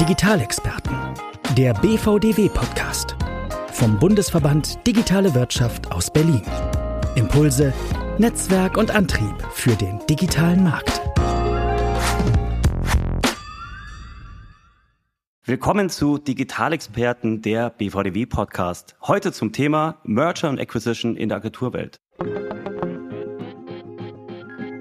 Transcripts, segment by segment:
Digitalexperten. Der BVDW-Podcast. Vom Bundesverband Digitale Wirtschaft aus Berlin. Impulse, Netzwerk und Antrieb für den digitalen Markt. Willkommen zu Digitalexperten, der BVDW-Podcast. Heute zum Thema Merger und Acquisition in der Agenturwelt.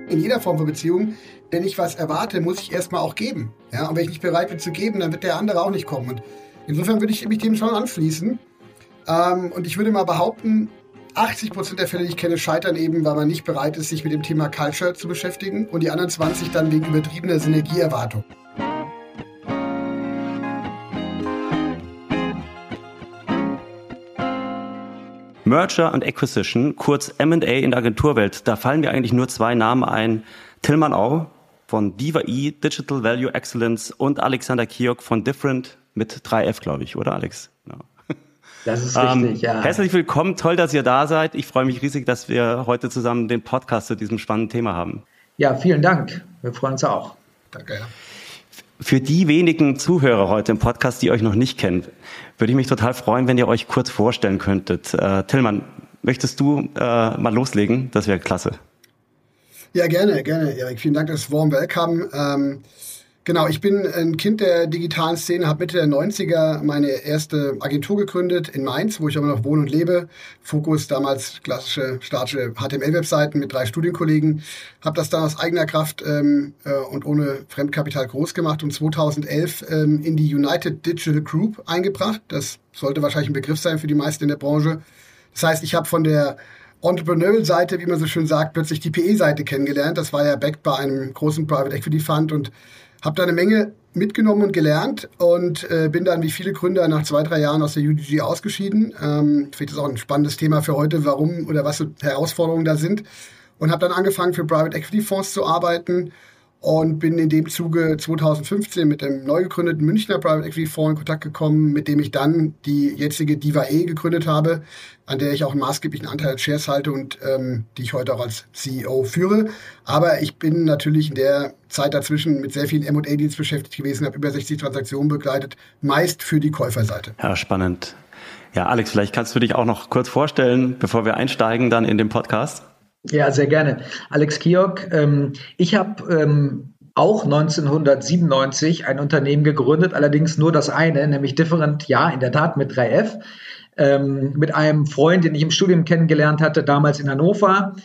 In jeder Form von Beziehung wenn ich was erwarte, muss ich erstmal auch geben. Ja? Und wenn ich nicht bereit bin zu geben, dann wird der andere auch nicht kommen. Und insofern würde ich mich dem schon anschließen. Ähm, und ich würde mal behaupten, 80 Prozent der Fälle, die ich kenne, scheitern eben, weil man nicht bereit ist, sich mit dem Thema Culture zu beschäftigen und die anderen 20 dann wegen übertriebener Synergieerwartung. Merger und Acquisition, kurz M&A in der Agenturwelt, da fallen mir eigentlich nur zwei Namen ein. Tillmann Au von Diva E, Digital Value Excellence und Alexander Kiok von Different mit 3F, glaube ich, oder Alex? No. Das ist richtig, ähm, ja. Herzlich willkommen, toll, dass ihr da seid. Ich freue mich riesig, dass wir heute zusammen den Podcast zu diesem spannenden Thema haben. Ja, vielen Dank. Wir freuen uns auch. Danke. Ja. Für die wenigen Zuhörer heute im Podcast, die euch noch nicht kennen, würde ich mich total freuen, wenn ihr euch kurz vorstellen könntet. Äh, Tillmann, möchtest du äh, mal loslegen? Das wäre klasse. Ja, gerne, gerne, Erik. Vielen Dank, das Warm Welcome. Ähm, genau, ich bin ein Kind der digitalen Szene, habe Mitte der 90er meine erste Agentur gegründet in Mainz, wo ich aber noch wohne und lebe. Fokus damals klassische statische HTML-Webseiten mit drei Studienkollegen. Habe das dann aus eigener Kraft ähm, äh, und ohne Fremdkapital groß gemacht und 2011 ähm, in die United Digital Group eingebracht. Das sollte wahrscheinlich ein Begriff sein für die meisten in der Branche. Das heißt, ich habe von der Entrepreneurial-Seite, wie man so schön sagt, plötzlich die PE-Seite kennengelernt. Das war ja backed bei einem großen Private Equity Fund und habe da eine Menge mitgenommen und gelernt und äh, bin dann wie viele Gründer nach zwei, drei Jahren aus der UDG ausgeschieden. Ähm, Vielleicht ist auch ein spannendes Thema für heute, warum oder was so Herausforderungen da sind. Und habe dann angefangen für Private Equity Fonds zu arbeiten und bin in dem Zuge 2015 mit dem neu gegründeten Münchner Private Equity Fonds in Kontakt gekommen, mit dem ich dann die jetzige Diva E gegründet habe, an der ich auch einen maßgeblichen Anteil als Shares halte und ähm, die ich heute auch als CEO führe. Aber ich bin natürlich in der Zeit dazwischen mit sehr vielen M&A-Deals beschäftigt gewesen, habe über 60 Transaktionen begleitet, meist für die Käuferseite. Ja, spannend. Ja, Alex, vielleicht kannst du dich auch noch kurz vorstellen, bevor wir einsteigen dann in den Podcast. Ja, sehr gerne. Alex Kiok. Ähm, ich habe ähm, auch 1997 ein Unternehmen gegründet, allerdings nur das eine, nämlich Different, ja, in der Tat mit 3F, ähm, mit einem Freund, den ich im Studium kennengelernt hatte, damals in Hannover.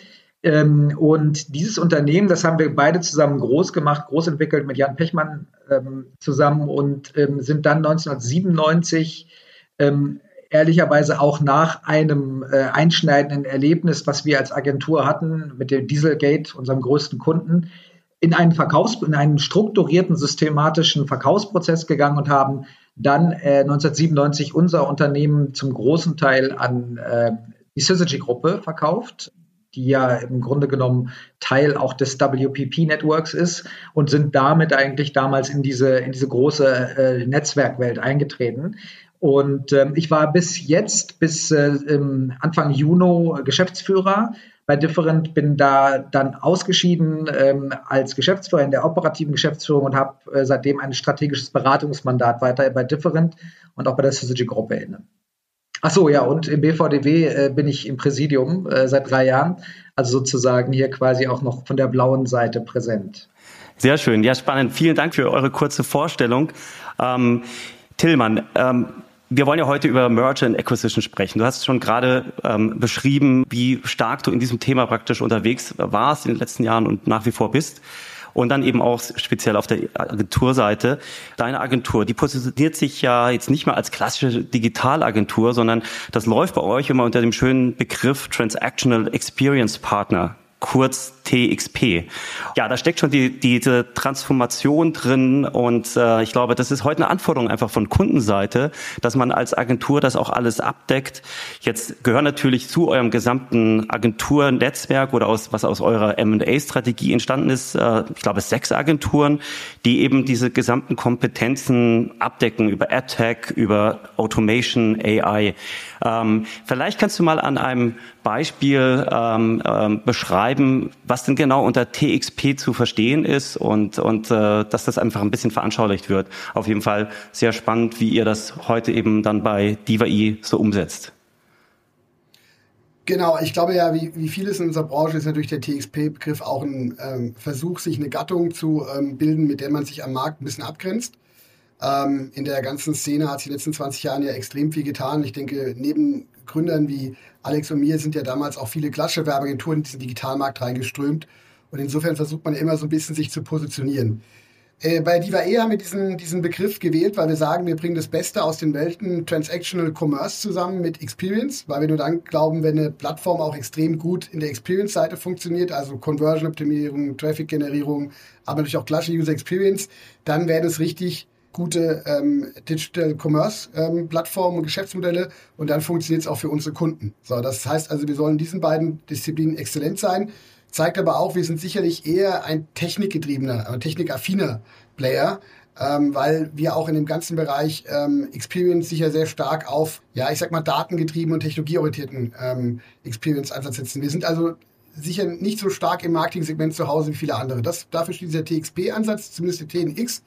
Ähm, und dieses Unternehmen, das haben wir beide zusammen groß gemacht, groß entwickelt mit Jan Pechmann ähm, zusammen und ähm, sind dann 1997 ähm, ehrlicherweise auch nach einem äh, einschneidenden Erlebnis, was wir als Agentur hatten mit dem Dieselgate, unserem größten Kunden, in einen Verkaufs in einen strukturierten systematischen Verkaufsprozess gegangen und haben dann äh, 1997 unser Unternehmen zum großen Teil an äh, die Syzygy Gruppe verkauft, die ja im Grunde genommen Teil auch des WPP Networks ist und sind damit eigentlich damals in diese in diese große äh, Netzwerkwelt eingetreten. Und ähm, ich war bis jetzt, bis äh, Anfang Juni Geschäftsführer bei Different, bin da dann ausgeschieden ähm, als Geschäftsführer in der operativen Geschäftsführung und habe äh, seitdem ein strategisches Beratungsmandat weiter bei Different und auch bei der Syzygy Gruppe inne. Ach so, ja, und im BVDW äh, bin ich im Präsidium äh, seit drei Jahren, also sozusagen hier quasi auch noch von der blauen Seite präsent. Sehr schön, ja, spannend. Vielen Dank für eure kurze Vorstellung. Ähm, Tillmann, ähm, wir wollen ja heute über Merger and Acquisition sprechen. Du hast schon gerade ähm, beschrieben, wie stark du in diesem Thema praktisch unterwegs warst in den letzten Jahren und nach wie vor bist. Und dann eben auch speziell auf der Agenturseite. Deine Agentur, die positioniert sich ja jetzt nicht mehr als klassische Digitalagentur, sondern das läuft bei euch immer unter dem schönen Begriff Transactional Experience Partner kurz TXP. Ja, da steckt schon die, diese Transformation drin und äh, ich glaube, das ist heute eine Anforderung einfach von Kundenseite, dass man als Agentur das auch alles abdeckt. Jetzt gehören natürlich zu eurem gesamten Agenturnetzwerk oder aus was aus eurer M&A-Strategie entstanden ist, äh, ich glaube sechs Agenturen, die eben diese gesamten Kompetenzen abdecken über AdTech, über Automation, AI. Ähm, vielleicht kannst du mal an einem Beispiel ähm, ähm, beschreiben, was was denn genau unter TXP zu verstehen ist und, und äh, dass das einfach ein bisschen veranschaulicht wird. Auf jeden Fall sehr spannend, wie ihr das heute eben dann bei DivaI so umsetzt. Genau, ich glaube ja, wie, wie vieles in unserer Branche ist natürlich der TXP-Begriff auch ein ähm, Versuch, sich eine Gattung zu ähm, bilden, mit der man sich am Markt ein bisschen abgrenzt. Ähm, in der ganzen Szene hat sich in den letzten 20 Jahren ja extrem viel getan. Ich denke, neben Gründern wie Alex und mir sind ja damals auch viele klassische Werbeagenturen in diesen Digitalmarkt reingeströmt. Und insofern versucht man immer so ein bisschen sich zu positionieren. Äh, bei DivaE haben wir diesen, diesen Begriff gewählt, weil wir sagen, wir bringen das Beste aus den Welten Transactional Commerce zusammen mit Experience, weil wir nur dann glauben, wenn eine Plattform auch extrem gut in der Experience-Seite funktioniert, also Conversion-Optimierung, Traffic-Generierung, aber natürlich auch klassische User Experience, dann werden es richtig gute ähm, Digital Commerce ähm, Plattformen und Geschäftsmodelle und dann funktioniert es auch für unsere Kunden. So, das heißt also, wir sollen in diesen beiden Disziplinen exzellent sein zeigt aber auch, wir sind sicherlich eher ein technikgetriebener, ein technikaffiner Player, ähm, weil wir auch in dem ganzen Bereich ähm, Experience sicher sehr stark auf, ja, ich sag mal, datengetrieben und technologieorientierten ähm, Experience-Ansatz setzen. Wir sind also sicher nicht so stark im Marketing-Segment zu Hause wie viele andere. Das, dafür steht dieser TXP-Ansatz, zumindest der TNX.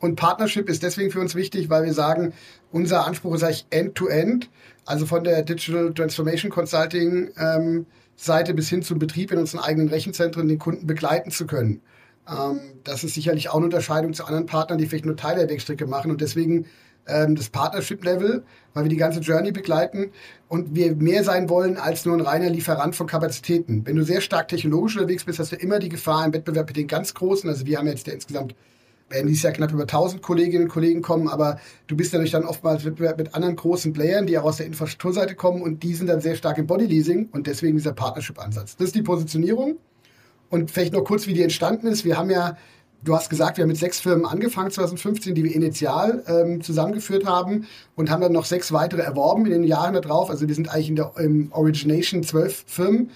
Und Partnership ist deswegen für uns wichtig, weil wir sagen, unser Anspruch ist eigentlich End-to-End, -End, also von der Digital Transformation Consulting ähm, Seite bis hin zum Betrieb in unseren eigenen Rechenzentren den Kunden begleiten zu können. Ähm, das ist sicherlich auch eine Unterscheidung zu anderen Partnern, die vielleicht nur Teile der Wegstrecke machen und deswegen ähm, das Partnership-Level, weil wir die ganze Journey begleiten und wir mehr sein wollen als nur ein reiner Lieferant von Kapazitäten. Wenn du sehr stark technologisch unterwegs bist, hast du immer die Gefahr im Wettbewerb mit den ganz Großen, also wir haben jetzt der insgesamt werden dieses Jahr knapp über 1000 Kolleginnen und Kollegen kommen, aber du bist natürlich dann oftmals mit, mit anderen großen Playern, die auch aus der Infrastrukturseite kommen und die sind dann sehr stark im Bodyleasing und deswegen dieser Partnership-Ansatz. Das ist die Positionierung und vielleicht noch kurz, wie die entstanden ist. Wir haben ja, du hast gesagt, wir haben mit sechs Firmen angefangen 2015, die wir initial ähm, zusammengeführt haben und haben dann noch sechs weitere erworben in den Jahren darauf. Also wir sind eigentlich in der Origination zwölf Firmen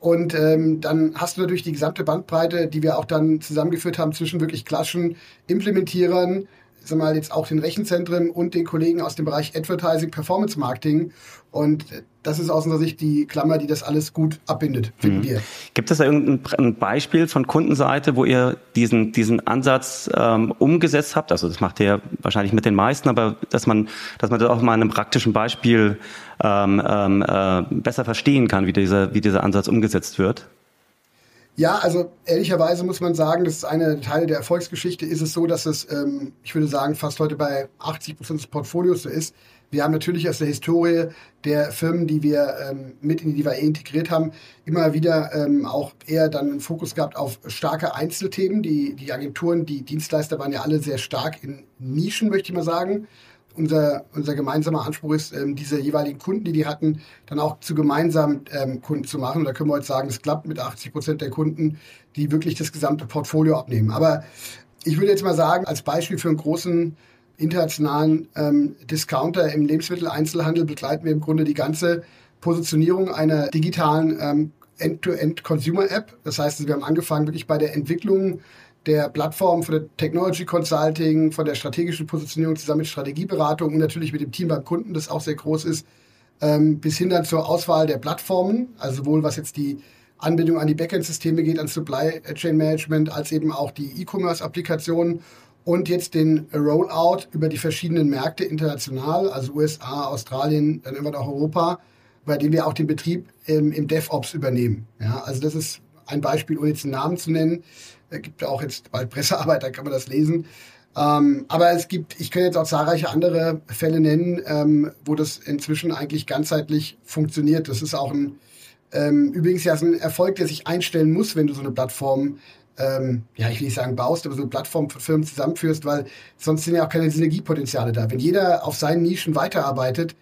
und ähm, dann hast du natürlich die gesamte Bandbreite, die wir auch dann zusammengeführt haben zwischen wirklich klassischen Implementierern, sag mal jetzt auch den Rechenzentren und den Kollegen aus dem Bereich Advertising, Performance Marketing. Und das ist aus unserer Sicht die Klammer, die das alles gut abbindet, finden mhm. wir. Gibt es da irgendein Beispiel von Kundenseite, wo ihr diesen, diesen Ansatz ähm, umgesetzt habt? Also das macht ihr wahrscheinlich mit den meisten, aber dass man, dass man das auch mal in einem praktischen Beispiel ähm, ähm, äh, besser verstehen kann, wie dieser, wie dieser Ansatz umgesetzt wird? Ja, also ehrlicherweise muss man sagen, das ist eine Teil der Erfolgsgeschichte, ist es so, dass es, ähm, ich würde sagen, fast heute bei 80 Prozent des Portfolios so ist. Wir haben natürlich aus der Historie der Firmen, die wir ähm, mit in die DIVAE integriert haben, immer wieder ähm, auch eher dann einen Fokus gehabt auf starke Einzelthemen. Die, die Agenturen, die Dienstleister waren ja alle sehr stark in Nischen, möchte ich mal sagen unser, unser gemeinsamer Anspruch ist, ähm, diese jeweiligen Kunden, die die hatten, dann auch zu gemeinsamen ähm, Kunden zu machen. Und da können wir heute sagen, es klappt mit 80 Prozent der Kunden, die wirklich das gesamte Portfolio abnehmen. Aber ich würde jetzt mal sagen, als Beispiel für einen großen internationalen ähm, Discounter im Lebensmitteleinzelhandel begleiten wir im Grunde die ganze Positionierung einer digitalen ähm, End-to-End-Consumer-App. Das heißt, wir haben angefangen wirklich bei der Entwicklung der Plattform, von der Technology Consulting, von der strategischen Positionierung zusammen mit Strategieberatung und natürlich mit dem Team beim Kunden, das auch sehr groß ist, ähm, bis hin dann zur Auswahl der Plattformen, also sowohl was jetzt die Anbindung an die Backend-Systeme geht, an Supply Chain Management, als eben auch die E-Commerce-Applikationen und jetzt den Rollout über die verschiedenen Märkte international, also USA, Australien, dann immer noch Europa, bei dem wir auch den Betrieb im, im DevOps übernehmen. Ja, also das ist ein Beispiel, ohne jetzt einen Namen zu nennen. Es gibt ja auch jetzt bald Pressearbeit, da kann man das lesen. Ähm, aber es gibt, ich kann jetzt auch zahlreiche andere Fälle nennen, ähm, wo das inzwischen eigentlich ganzheitlich funktioniert. Das ist auch ein, ähm, übrigens ja so ein Erfolg, der sich einstellen muss, wenn du so eine Plattform, ähm, ja, ich will nicht sagen baust, aber so eine Plattform für Firmen zusammenführst, weil sonst sind ja auch keine Synergiepotenziale da. Wenn jeder auf seinen Nischen weiterarbeitet,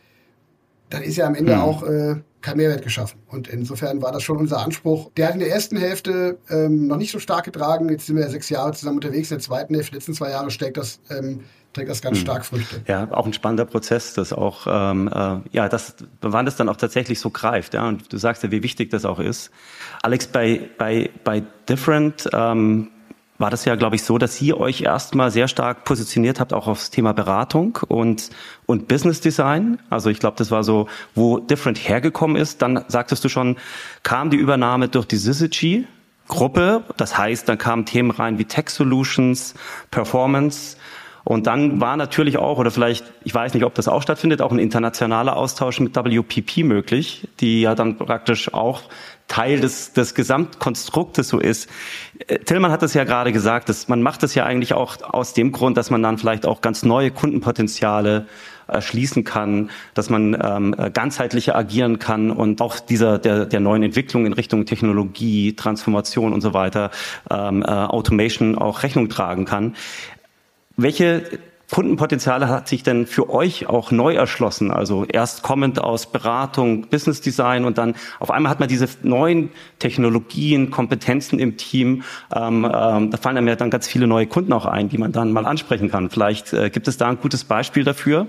dann ist ja am Ende mhm. auch äh, kein Mehrwert geschaffen. Und insofern war das schon unser Anspruch. Der hat in der ersten Hälfte ähm, noch nicht so stark getragen. Jetzt sind wir ja sechs Jahre zusammen unterwegs. In der zweiten Hälfte, letzten zwei Jahre, steckt das, ähm, trägt das ganz mhm. stark Früchte. Ja, auch ein spannender Prozess, das auch, ähm, äh, ja, das, wann das dann auch tatsächlich so greift. Ja, und du sagst ja, wie wichtig das auch ist. Alex, bei, bei, bei Different, ähm, war das ja, glaube ich, so, dass ihr euch erstmal sehr stark positioniert habt, auch aufs Thema Beratung und, und Business Design. Also ich glaube, das war so, wo Different hergekommen ist. Dann sagtest du schon, kam die Übernahme durch die Syzygy. Gruppe. Das heißt, dann kamen Themen rein wie Tech Solutions, Performance. Und dann war natürlich auch, oder vielleicht, ich weiß nicht, ob das auch stattfindet, auch ein internationaler Austausch mit WPP möglich, die ja dann praktisch auch Teil des, des Gesamtkonstruktes so ist. Äh, Tillmann hat es ja gerade gesagt, dass man macht es ja eigentlich auch aus dem Grund, dass man dann vielleicht auch ganz neue Kundenpotenziale erschließen kann, dass man ähm, ganzheitlicher agieren kann und auch dieser der, der neuen Entwicklung in Richtung Technologie, Transformation und so weiter, ähm, äh, Automation auch Rechnung tragen kann. Welche Kundenpotenziale hat sich denn für euch auch neu erschlossen? Also erst kommend aus Beratung, Business Design und dann auf einmal hat man diese neuen Technologien, Kompetenzen im Team. Ähm, ähm, da fallen einem ja dann ganz viele neue Kunden auch ein, die man dann mal ansprechen kann. Vielleicht äh, gibt es da ein gutes Beispiel dafür?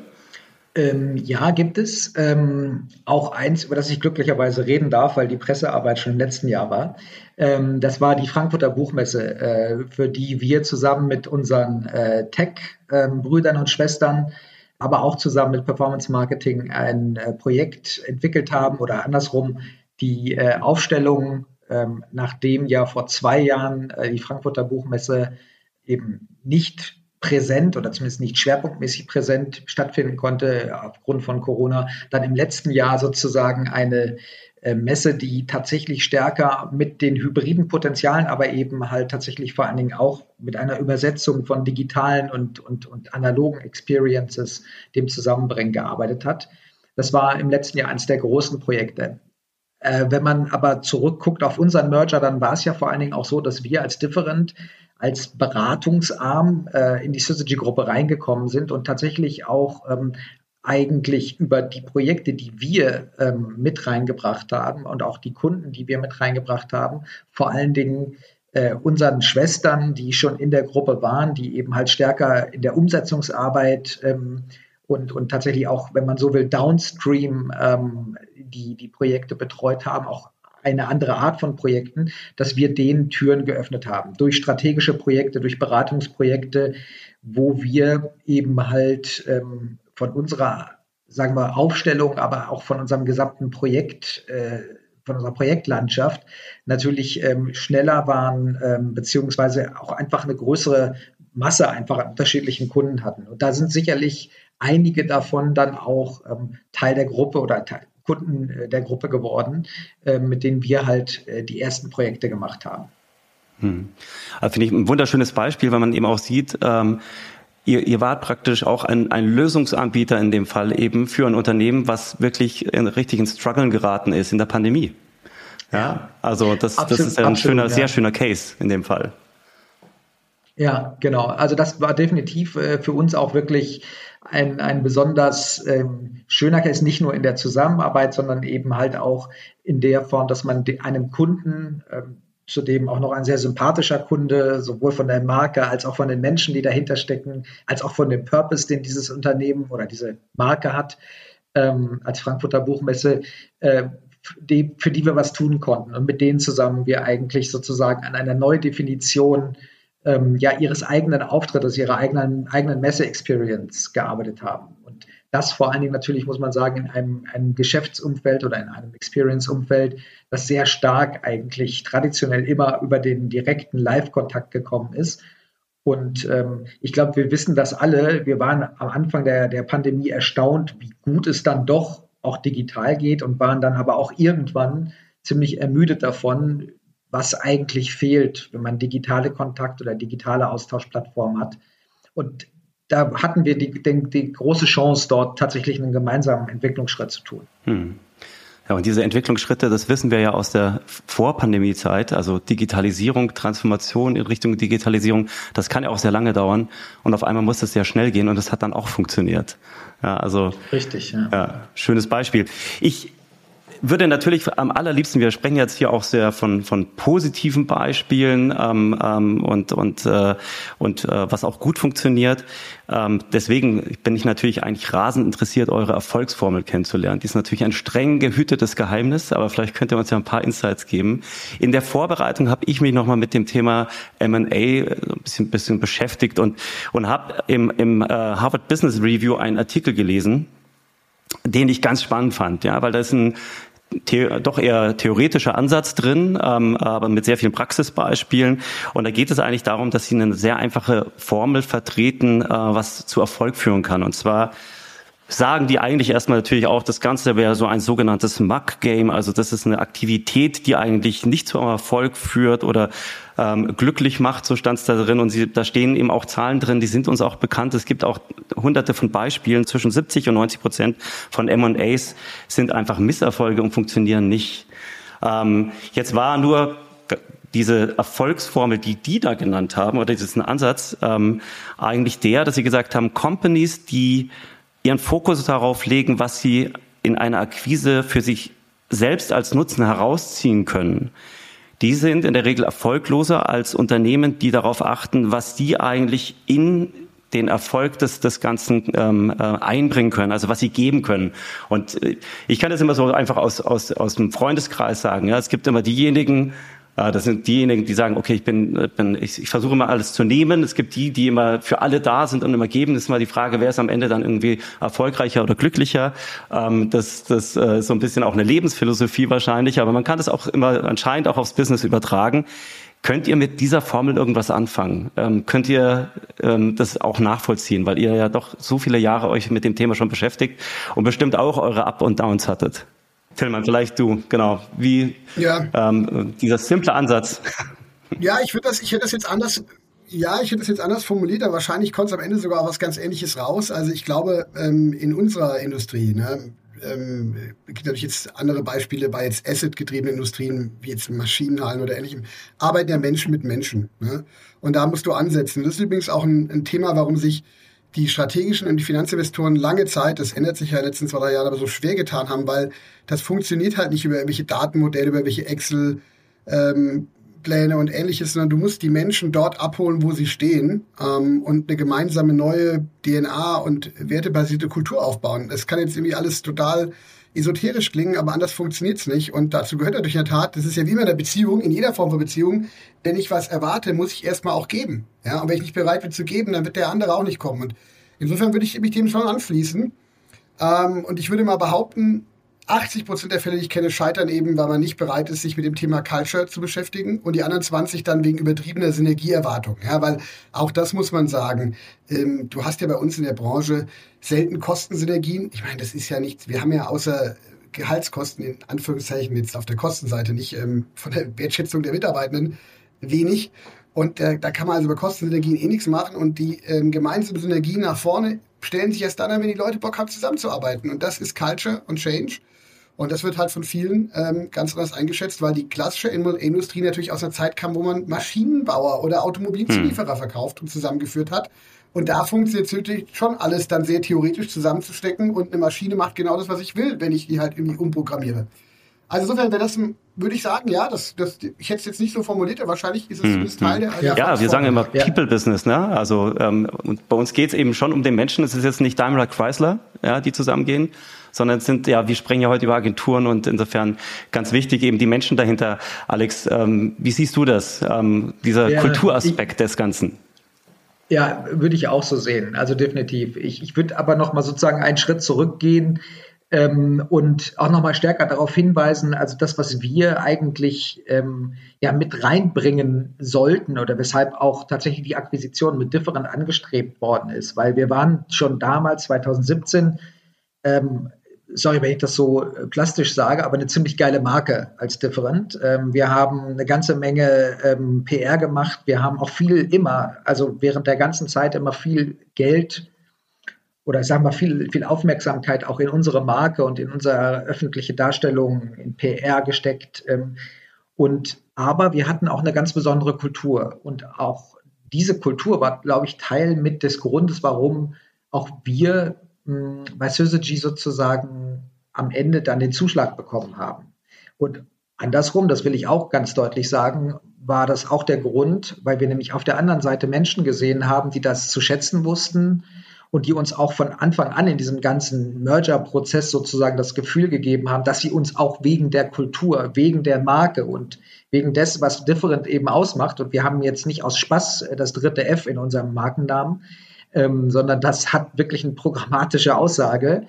Ähm, ja, gibt es. Ähm, auch eins, über das ich glücklicherweise reden darf, weil die Pressearbeit schon im letzten Jahr war. Ähm, das war die Frankfurter Buchmesse, äh, für die wir zusammen mit unseren äh, Tech-Brüdern ähm, und Schwestern, aber auch zusammen mit Performance Marketing ein äh, Projekt entwickelt haben oder andersrum die äh, Aufstellung, ähm, nachdem ja vor zwei Jahren äh, die Frankfurter Buchmesse eben nicht präsent oder zumindest nicht schwerpunktmäßig präsent stattfinden konnte aufgrund von Corona, dann im letzten Jahr sozusagen eine äh, Messe, die tatsächlich stärker mit den hybriden Potenzialen, aber eben halt tatsächlich vor allen Dingen auch mit einer Übersetzung von digitalen und, und, und analogen Experiences, dem Zusammenbringen gearbeitet hat. Das war im letzten Jahr eines der großen Projekte. Äh, wenn man aber zurückguckt auf unseren Merger, dann war es ja vor allen Dingen auch so, dass wir als Different als Beratungsarm äh, in die Syzygy-Gruppe reingekommen sind und tatsächlich auch ähm, eigentlich über die Projekte, die wir ähm, mit reingebracht haben und auch die Kunden, die wir mit reingebracht haben, vor allen Dingen äh, unseren Schwestern, die schon in der Gruppe waren, die eben halt stärker in der Umsetzungsarbeit ähm, und, und tatsächlich auch, wenn man so will, downstream ähm, die, die Projekte betreut haben, auch eine andere Art von Projekten, dass wir denen Türen geöffnet haben. Durch strategische Projekte, durch Beratungsprojekte, wo wir eben halt ähm, von unserer, sagen wir, Aufstellung, aber auch von unserem gesamten Projekt, äh, von unserer Projektlandschaft natürlich ähm, schneller waren, ähm, beziehungsweise auch einfach eine größere Masse einfach an unterschiedlichen Kunden hatten. Und da sind sicherlich einige davon dann auch ähm, Teil der Gruppe oder Teil, Kunden äh, der Gruppe geworden, äh, mit denen wir halt äh, die ersten Projekte gemacht haben. Hm. Also finde ich ein wunderschönes Beispiel, weil man eben auch sieht, ähm, ihr, ihr wart praktisch auch ein, ein Lösungsanbieter in dem Fall eben für ein Unternehmen, was wirklich in, richtig ins Struggeln geraten ist in der Pandemie. Ja, also das, absolut, das ist ein absolut, schöner, ja. sehr schöner Case in dem Fall. Ja, genau. Also das war definitiv äh, für uns auch wirklich ein, ein besonders ähm, schöner Case, nicht nur in der Zusammenarbeit, sondern eben halt auch in der Form, dass man einem Kunden, ähm, zudem auch noch ein sehr sympathischer Kunde, sowohl von der Marke als auch von den Menschen, die dahinter stecken, als auch von dem Purpose, den dieses Unternehmen oder diese Marke hat, ähm, als Frankfurter Buchmesse, äh, die, für die wir was tun konnten und mit denen zusammen wir eigentlich sozusagen an einer Neudefinition ähm, ja ihres eigenen Auftrittes, ihrer eigenen, eigenen Messe-Experience gearbeitet haben. Und das vor allen Dingen natürlich, muss man sagen, in einem, einem Geschäftsumfeld oder in einem Experience-Umfeld, das sehr stark eigentlich traditionell immer über den direkten Live-Kontakt gekommen ist. Und ähm, ich glaube, wir wissen das alle. Wir waren am Anfang der, der Pandemie erstaunt, wie gut es dann doch auch digital geht und waren dann aber auch irgendwann ziemlich ermüdet davon, was eigentlich fehlt, wenn man digitale Kontakt oder digitale Austauschplattformen hat. Und da hatten wir die, die, die, große Chance, dort tatsächlich einen gemeinsamen Entwicklungsschritt zu tun. Hm. Ja, und diese Entwicklungsschritte, das wissen wir ja aus der Vorpandemiezeit, also Digitalisierung, Transformation in Richtung Digitalisierung, das kann ja auch sehr lange dauern und auf einmal muss es sehr schnell gehen und das hat dann auch funktioniert. Ja, also richtig, ja. ja schönes Beispiel. Ich würde natürlich am allerliebsten, wir sprechen jetzt hier auch sehr von, von positiven Beispielen ähm, ähm, und, und, äh, und äh, was auch gut funktioniert. Ähm, deswegen bin ich natürlich eigentlich rasend interessiert, eure Erfolgsformel kennenzulernen. Die ist natürlich ein streng gehütetes Geheimnis, aber vielleicht könnt ihr uns ja ein paar Insights geben. In der Vorbereitung habe ich mich nochmal mit dem Thema M&A ein bisschen, bisschen beschäftigt und, und habe im, im äh, Harvard Business Review einen Artikel gelesen, den ich ganz spannend fand, ja, weil da ist ein the doch eher theoretischer Ansatz drin, ähm, aber mit sehr vielen Praxisbeispielen. Und da geht es eigentlich darum, dass sie eine sehr einfache Formel vertreten, äh, was zu Erfolg führen kann. Und zwar sagen die eigentlich erstmal natürlich auch, das Ganze wäre so ein sogenanntes Mug-Game. Also das ist eine Aktivität, die eigentlich nicht zu einem Erfolg führt oder ähm, glücklich macht, so stand es da drin. Und sie, da stehen eben auch Zahlen drin, die sind uns auch bekannt. Es gibt auch hunderte von Beispielen. Zwischen 70 und 90 Prozent von M&As sind einfach Misserfolge und funktionieren nicht. Ähm, jetzt war nur diese Erfolgsformel, die die da genannt haben, oder diesen Ansatz, ähm, eigentlich der, dass sie gesagt haben, Companies, die ihren Fokus darauf legen, was sie in einer Akquise für sich selbst als Nutzen herausziehen können. Die sind in der Regel erfolgloser als Unternehmen, die darauf achten, was die eigentlich in den Erfolg des, des Ganzen ähm, äh, einbringen können, also was sie geben können. Und äh, ich kann das immer so einfach aus, aus, aus dem Freundeskreis sagen. Ja, es gibt immer diejenigen, das sind diejenigen, die sagen, okay, ich bin, äh, bin ich, ich versuche immer alles zu nehmen. Es gibt die, die immer für alle da sind und immer geben. Das ist mal die Frage, wer ist am Ende dann irgendwie erfolgreicher oder glücklicher. Ähm, das, das äh, ist so ein bisschen auch eine Lebensphilosophie wahrscheinlich, aber man kann das auch immer anscheinend auch aufs Business übertragen. Könnt ihr mit dieser Formel irgendwas anfangen? Ähm, könnt ihr ähm, das auch nachvollziehen, weil ihr ja doch so viele Jahre euch mit dem Thema schon beschäftigt und bestimmt auch eure Up und Downs hattet? Tillmann, vielleicht du, genau. Wie ja. ähm, dieser simple Ansatz. Ja, ich würde das, ich hätte das jetzt anders, ja, ich hätte das jetzt anders formuliert, aber wahrscheinlich kommt es am Ende sogar was ganz ähnliches raus. Also ich glaube, ähm, in unserer Industrie, ne, ähm, gibt natürlich jetzt andere Beispiele bei jetzt Asset-getriebenen Industrien, wie jetzt Maschinenhallen oder ähnlichem, arbeiten ja Menschen mit Menschen. Ne? Und da musst du ansetzen. Das ist übrigens auch ein, ein Thema, warum sich die strategischen und die Finanzinvestoren lange Zeit, das ändert sich ja in den letzten zwei, drei Jahren, aber so schwer getan haben, weil das funktioniert halt nicht über irgendwelche Datenmodelle, über welche Excel, ähm, Pläne und ähnliches, sondern du musst die Menschen dort abholen, wo sie stehen ähm, und eine gemeinsame neue DNA und wertebasierte Kultur aufbauen. Das kann jetzt irgendwie alles total esoterisch klingen, aber anders funktioniert es nicht. Und dazu gehört natürlich in der Tat, das ist ja wie in der Beziehung, in jeder Form von Beziehung, wenn ich was erwarte, muss ich erstmal auch geben. Ja, und wenn ich nicht bereit bin zu geben, dann wird der andere auch nicht kommen. Und insofern würde ich mich dem schon anschließen. Ähm, und ich würde mal behaupten, 80 Prozent der Fälle, die ich kenne, scheitern eben, weil man nicht bereit ist, sich mit dem Thema Culture zu beschäftigen und die anderen 20 dann wegen übertriebener Synergieerwartung. Ja, weil auch das muss man sagen. Ähm, du hast ja bei uns in der Branche selten Kostensynergien. Ich meine, das ist ja nichts. Wir haben ja außer Gehaltskosten in Anführungszeichen jetzt auf der Kostenseite nicht ähm, von der Wertschätzung der Mitarbeitenden wenig. Und äh, da kann man also über Kostensynergien eh nichts machen. Und die ähm, gemeinsamen Synergien nach vorne stellen sich erst dann an, wenn die Leute Bock haben, zusammenzuarbeiten. Und das ist Culture und Change. Und das wird halt von vielen ähm, ganz anders eingeschätzt, weil die klassische Industrie natürlich aus einer Zeit kam, wo man Maschinenbauer oder Automobilzulieferer hm. verkauft und zusammengeführt hat. Und da funktioniert natürlich schon alles dann sehr theoretisch zusammenzustecken und eine Maschine macht genau das, was ich will, wenn ich die halt irgendwie umprogrammiere. Also insofern wäre das, würde ich sagen, ja, das, das, ich hätte es jetzt nicht so formuliert, aber wahrscheinlich ist es hm. Teil der, der Ja, wir sagen immer People-Business, ne? Also ähm, und bei uns geht es eben schon um den Menschen. Es ist jetzt nicht Daimler Chrysler, ja, die zusammengehen, sondern es sind ja, wir sprechen ja heute über Agenturen und insofern ganz wichtig eben die Menschen dahinter. Alex, ähm, wie siehst du das, ähm, dieser ja, Kulturaspekt ich, des Ganzen? Ja, würde ich auch so sehen. Also definitiv. Ich, ich würde aber noch mal sozusagen einen Schritt zurückgehen ähm, und auch noch mal stärker darauf hinweisen, also das, was wir eigentlich ähm, ja mit reinbringen sollten oder weshalb auch tatsächlich die Akquisition mit Different angestrebt worden ist, weil wir waren schon damals 2017 ähm, sorry, wenn ich das so äh, plastisch sage, aber eine ziemlich geile Marke als Different. Ähm, wir haben eine ganze Menge ähm, PR gemacht. Wir haben auch viel immer, also während der ganzen Zeit immer viel Geld oder ich sage mal viel, viel Aufmerksamkeit auch in unsere Marke und in unsere öffentliche Darstellung in PR gesteckt. Ähm, und aber wir hatten auch eine ganz besondere Kultur und auch diese Kultur war, glaube ich, Teil mit des Grundes, warum auch wir bei Syzygy sozusagen am Ende dann den Zuschlag bekommen haben. Und andersrum, das will ich auch ganz deutlich sagen, war das auch der Grund, weil wir nämlich auf der anderen Seite Menschen gesehen haben, die das zu schätzen wussten und die uns auch von Anfang an in diesem ganzen Merger-Prozess sozusagen das Gefühl gegeben haben, dass sie uns auch wegen der Kultur, wegen der Marke und wegen des, was Different eben ausmacht, und wir haben jetzt nicht aus Spaß das dritte F in unserem Markennamen, ähm, sondern das hat wirklich eine programmatische Aussage.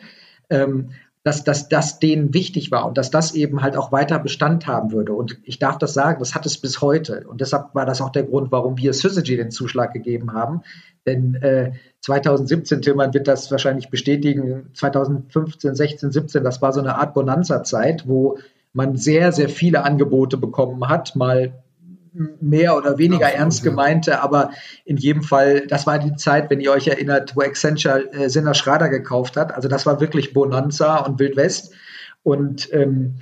Ähm, dass, dass das denen wichtig war und dass das eben halt auch weiter Bestand haben würde. Und ich darf das sagen, das hat es bis heute. Und deshalb war das auch der Grund, warum wir Syzygy den Zuschlag gegeben haben. Denn äh, 2017, Tillmann wird das wahrscheinlich bestätigen, 2015, 16, 17, das war so eine Art Bonanza-Zeit, wo man sehr, sehr viele Angebote bekommen hat, mal mehr oder weniger Absolut, ernst gemeinte, ja. aber in jedem Fall, das war die Zeit, wenn ihr euch erinnert, wo Accenture äh, Sinner Schrader gekauft hat. Also das war wirklich Bonanza und Wild West. Und ähm,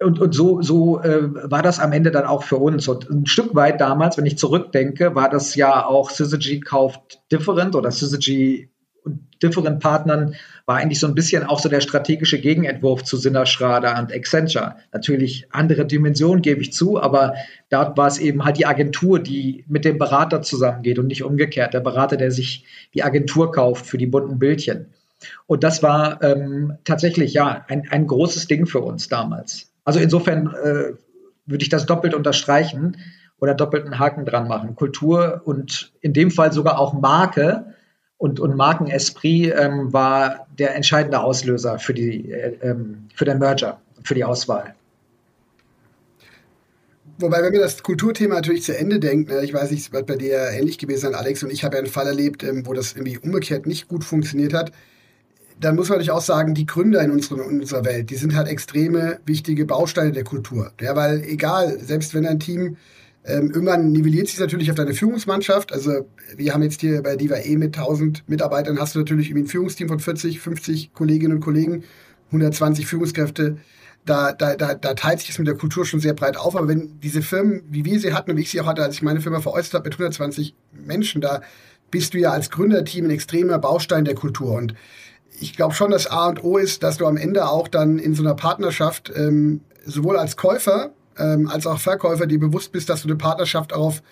und, und so, so äh, war das am Ende dann auch für uns. Und ein Stück weit damals, wenn ich zurückdenke, war das ja auch Syzygy kauft Different oder Syzygy und Different Partnern war eigentlich so ein bisschen auch so der strategische Gegenentwurf zu Sinner Schrader und Accenture. Natürlich andere Dimensionen gebe ich zu, aber dort war es eben halt die Agentur, die mit dem Berater zusammengeht und nicht umgekehrt. Der Berater, der sich die Agentur kauft für die bunten Bildchen. Und das war ähm, tatsächlich ja ein, ein großes Ding für uns damals. Also insofern äh, würde ich das doppelt unterstreichen oder doppelten Haken dran machen. Kultur und in dem Fall sogar auch Marke und, und Markenesprit ähm, war der entscheidende Auslöser für, die, äh, ähm, für den Merger, für die Auswahl. Wobei, wenn wir das Kulturthema natürlich zu Ende denken, ne, ich weiß nicht, es wird bei dir ähnlich gewesen sein, Alex, und ich habe ja einen Fall erlebt, ähm, wo das irgendwie umgekehrt nicht gut funktioniert hat dann muss man natürlich auch sagen, die Gründer in, unseren, in unserer Welt, die sind halt extreme wichtige Bausteine der Kultur. Ja, weil egal, selbst wenn ein Team ähm, irgendwann nivelliert sich natürlich auf deine Führungsmannschaft. Also wir haben jetzt hier bei Diva E mit 1000 Mitarbeitern, hast du natürlich ein Führungsteam von 40, 50 Kolleginnen und Kollegen, 120 Führungskräfte. Da, da, da, da teilt sich das mit der Kultur schon sehr breit auf. Aber wenn diese Firmen, wie wir sie hatten und wie ich sie auch hatte, als ich meine Firma veräußert habe mit 120 Menschen, da bist du ja als Gründerteam ein extremer Baustein der Kultur. Und ich glaube schon, dass A und O ist, dass du am Ende auch dann in so einer Partnerschaft ähm, sowohl als Käufer ähm, als auch Verkäufer dir bewusst bist, dass du eine Partnerschaft auf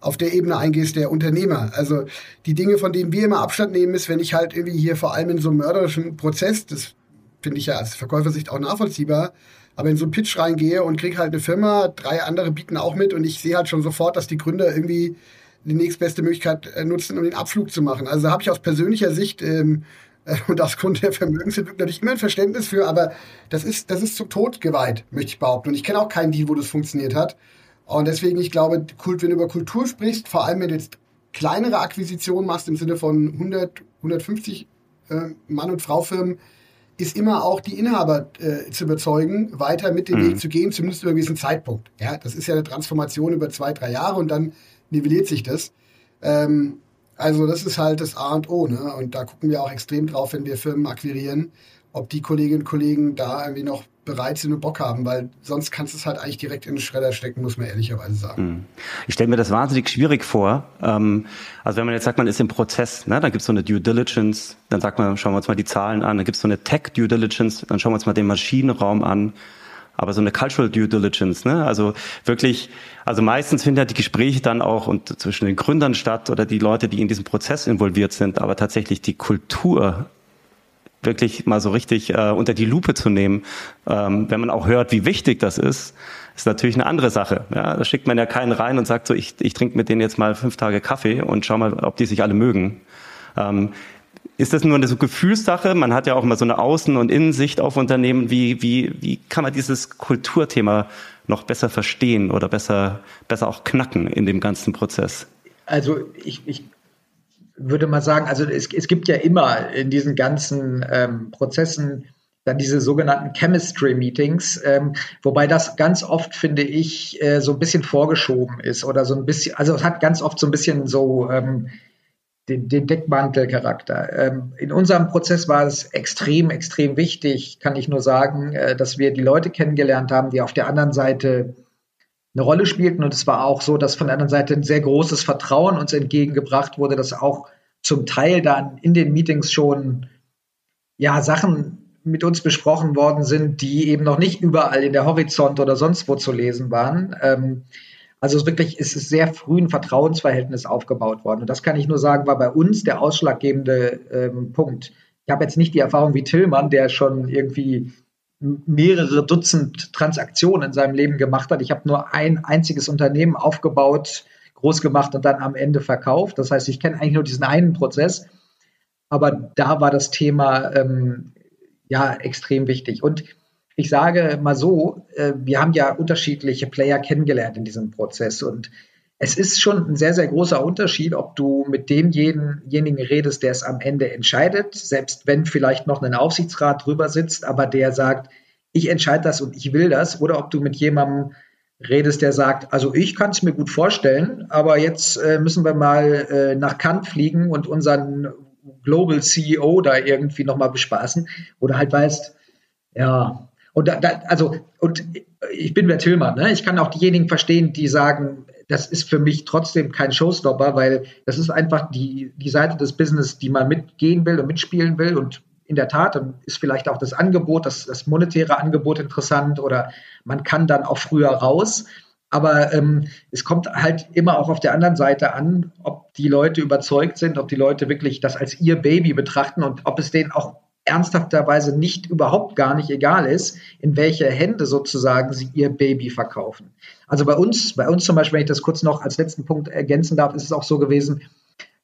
auf der Ebene eingehst, der Unternehmer. Also die Dinge, von denen wir immer Abstand nehmen, ist, wenn ich halt irgendwie hier vor allem in so einem mörderischen Prozess, das finde ich ja als Verkäufersicht auch nachvollziehbar, aber in so einen Pitch reingehe und kriege halt eine Firma, drei andere bieten auch mit und ich sehe halt schon sofort, dass die Gründer irgendwie die nächstbeste Möglichkeit äh, nutzen, um den Abflug zu machen. Also habe ich aus persönlicher Sicht ähm, Und aus Grund der Vermögensentwicklung natürlich immer ein Verständnis für, aber das ist, das ist zum Tod geweiht, möchte ich behaupten. Und ich kenne auch keinen Deal, wo das funktioniert hat. Und deswegen, ich glaube, wenn du über Kultur sprichst, vor allem wenn du jetzt kleinere Akquisitionen machst im Sinne von 100, 150 äh, Mann- und Frau-Firmen, ist immer auch die Inhaber äh, zu überzeugen, weiter mit dem mhm. Weg zu gehen, zumindest über einen gewissen Zeitpunkt. Ja, das ist ja eine Transformation über zwei, drei Jahre und dann nivelliert sich das. Ähm, also das ist halt das A und O. Ne? Und da gucken wir auch extrem drauf, wenn wir Firmen akquirieren, ob die Kolleginnen und Kollegen da irgendwie noch bereit sind und Bock haben, weil sonst kannst du es halt eigentlich direkt in den Schredder stecken, muss man ehrlicherweise sagen. Hm. Ich stelle mir das wahnsinnig schwierig vor. Ähm, also wenn man jetzt sagt, man ist im Prozess, ne, dann gibt es so eine Due Diligence, dann sagt man, schauen wir uns mal die Zahlen an, dann gibt es so eine Tech Due Diligence, dann schauen wir uns mal den Maschinenraum an aber so eine Cultural Due Diligence, ne? Also wirklich, also meistens finden ja die Gespräche dann auch und zwischen den Gründern statt oder die Leute, die in diesem Prozess involviert sind, aber tatsächlich die Kultur wirklich mal so richtig äh, unter die Lupe zu nehmen, ähm, wenn man auch hört, wie wichtig das ist, ist natürlich eine andere Sache. Ja, da schickt man ja keinen rein und sagt so, ich, ich trinke mit denen jetzt mal fünf Tage Kaffee und schau mal, ob die sich alle mögen. Ähm, ist das nur eine so Gefühlssache? Man hat ja auch immer so eine Außen- und Innensicht auf Unternehmen. Wie, wie, wie kann man dieses Kulturthema noch besser verstehen oder besser, besser auch knacken in dem ganzen Prozess? Also ich, ich würde mal sagen, also es, es gibt ja immer in diesen ganzen ähm, Prozessen dann diese sogenannten Chemistry Meetings, ähm, wobei das ganz oft, finde ich, äh, so ein bisschen vorgeschoben ist oder so ein bisschen, also es hat ganz oft so ein bisschen so ähm, den, den Deckmantelcharakter. Ähm, in unserem Prozess war es extrem, extrem wichtig, kann ich nur sagen, äh, dass wir die Leute kennengelernt haben, die auf der anderen Seite eine Rolle spielten. Und es war auch so, dass von der anderen Seite ein sehr großes Vertrauen uns entgegengebracht wurde, dass auch zum Teil dann in den Meetings schon ja Sachen mit uns besprochen worden sind, die eben noch nicht überall in der Horizont oder sonst wo zu lesen waren. Ähm, also wirklich ist es sehr früh ein Vertrauensverhältnis aufgebaut worden. Und das kann ich nur sagen, war bei uns der ausschlaggebende ähm, Punkt. Ich habe jetzt nicht die Erfahrung wie Tillmann, der schon irgendwie mehrere Dutzend Transaktionen in seinem Leben gemacht hat. Ich habe nur ein einziges Unternehmen aufgebaut, groß gemacht und dann am Ende verkauft. Das heißt, ich kenne eigentlich nur diesen einen Prozess. Aber da war das Thema ähm, ja extrem wichtig. Und ich sage mal so, äh, wir haben ja unterschiedliche Player kennengelernt in diesem Prozess und es ist schon ein sehr, sehr großer Unterschied, ob du mit demjenigen redest, der es am Ende entscheidet, selbst wenn vielleicht noch ein Aufsichtsrat drüber sitzt, aber der sagt, ich entscheide das und ich will das, oder ob du mit jemandem redest, der sagt, also ich kann es mir gut vorstellen, aber jetzt äh, müssen wir mal äh, nach Kant fliegen und unseren Global CEO da irgendwie nochmal bespaßen, oder halt weißt, ja, und da, da, also, und ich bin der Tillmann, ne? Ich kann auch diejenigen verstehen, die sagen, das ist für mich trotzdem kein Showstopper, weil das ist einfach die, die Seite des Business, die man mitgehen will und mitspielen will. Und in der Tat, dann ist vielleicht auch das Angebot, das, das monetäre Angebot interessant oder man kann dann auch früher raus. Aber ähm, es kommt halt immer auch auf der anderen Seite an, ob die Leute überzeugt sind, ob die Leute wirklich das als ihr Baby betrachten und ob es denen auch ernsthafterweise nicht überhaupt gar nicht egal ist, in welche Hände sozusagen sie ihr Baby verkaufen. Also bei uns, bei uns zum Beispiel, wenn ich das kurz noch als letzten Punkt ergänzen darf, ist es auch so gewesen,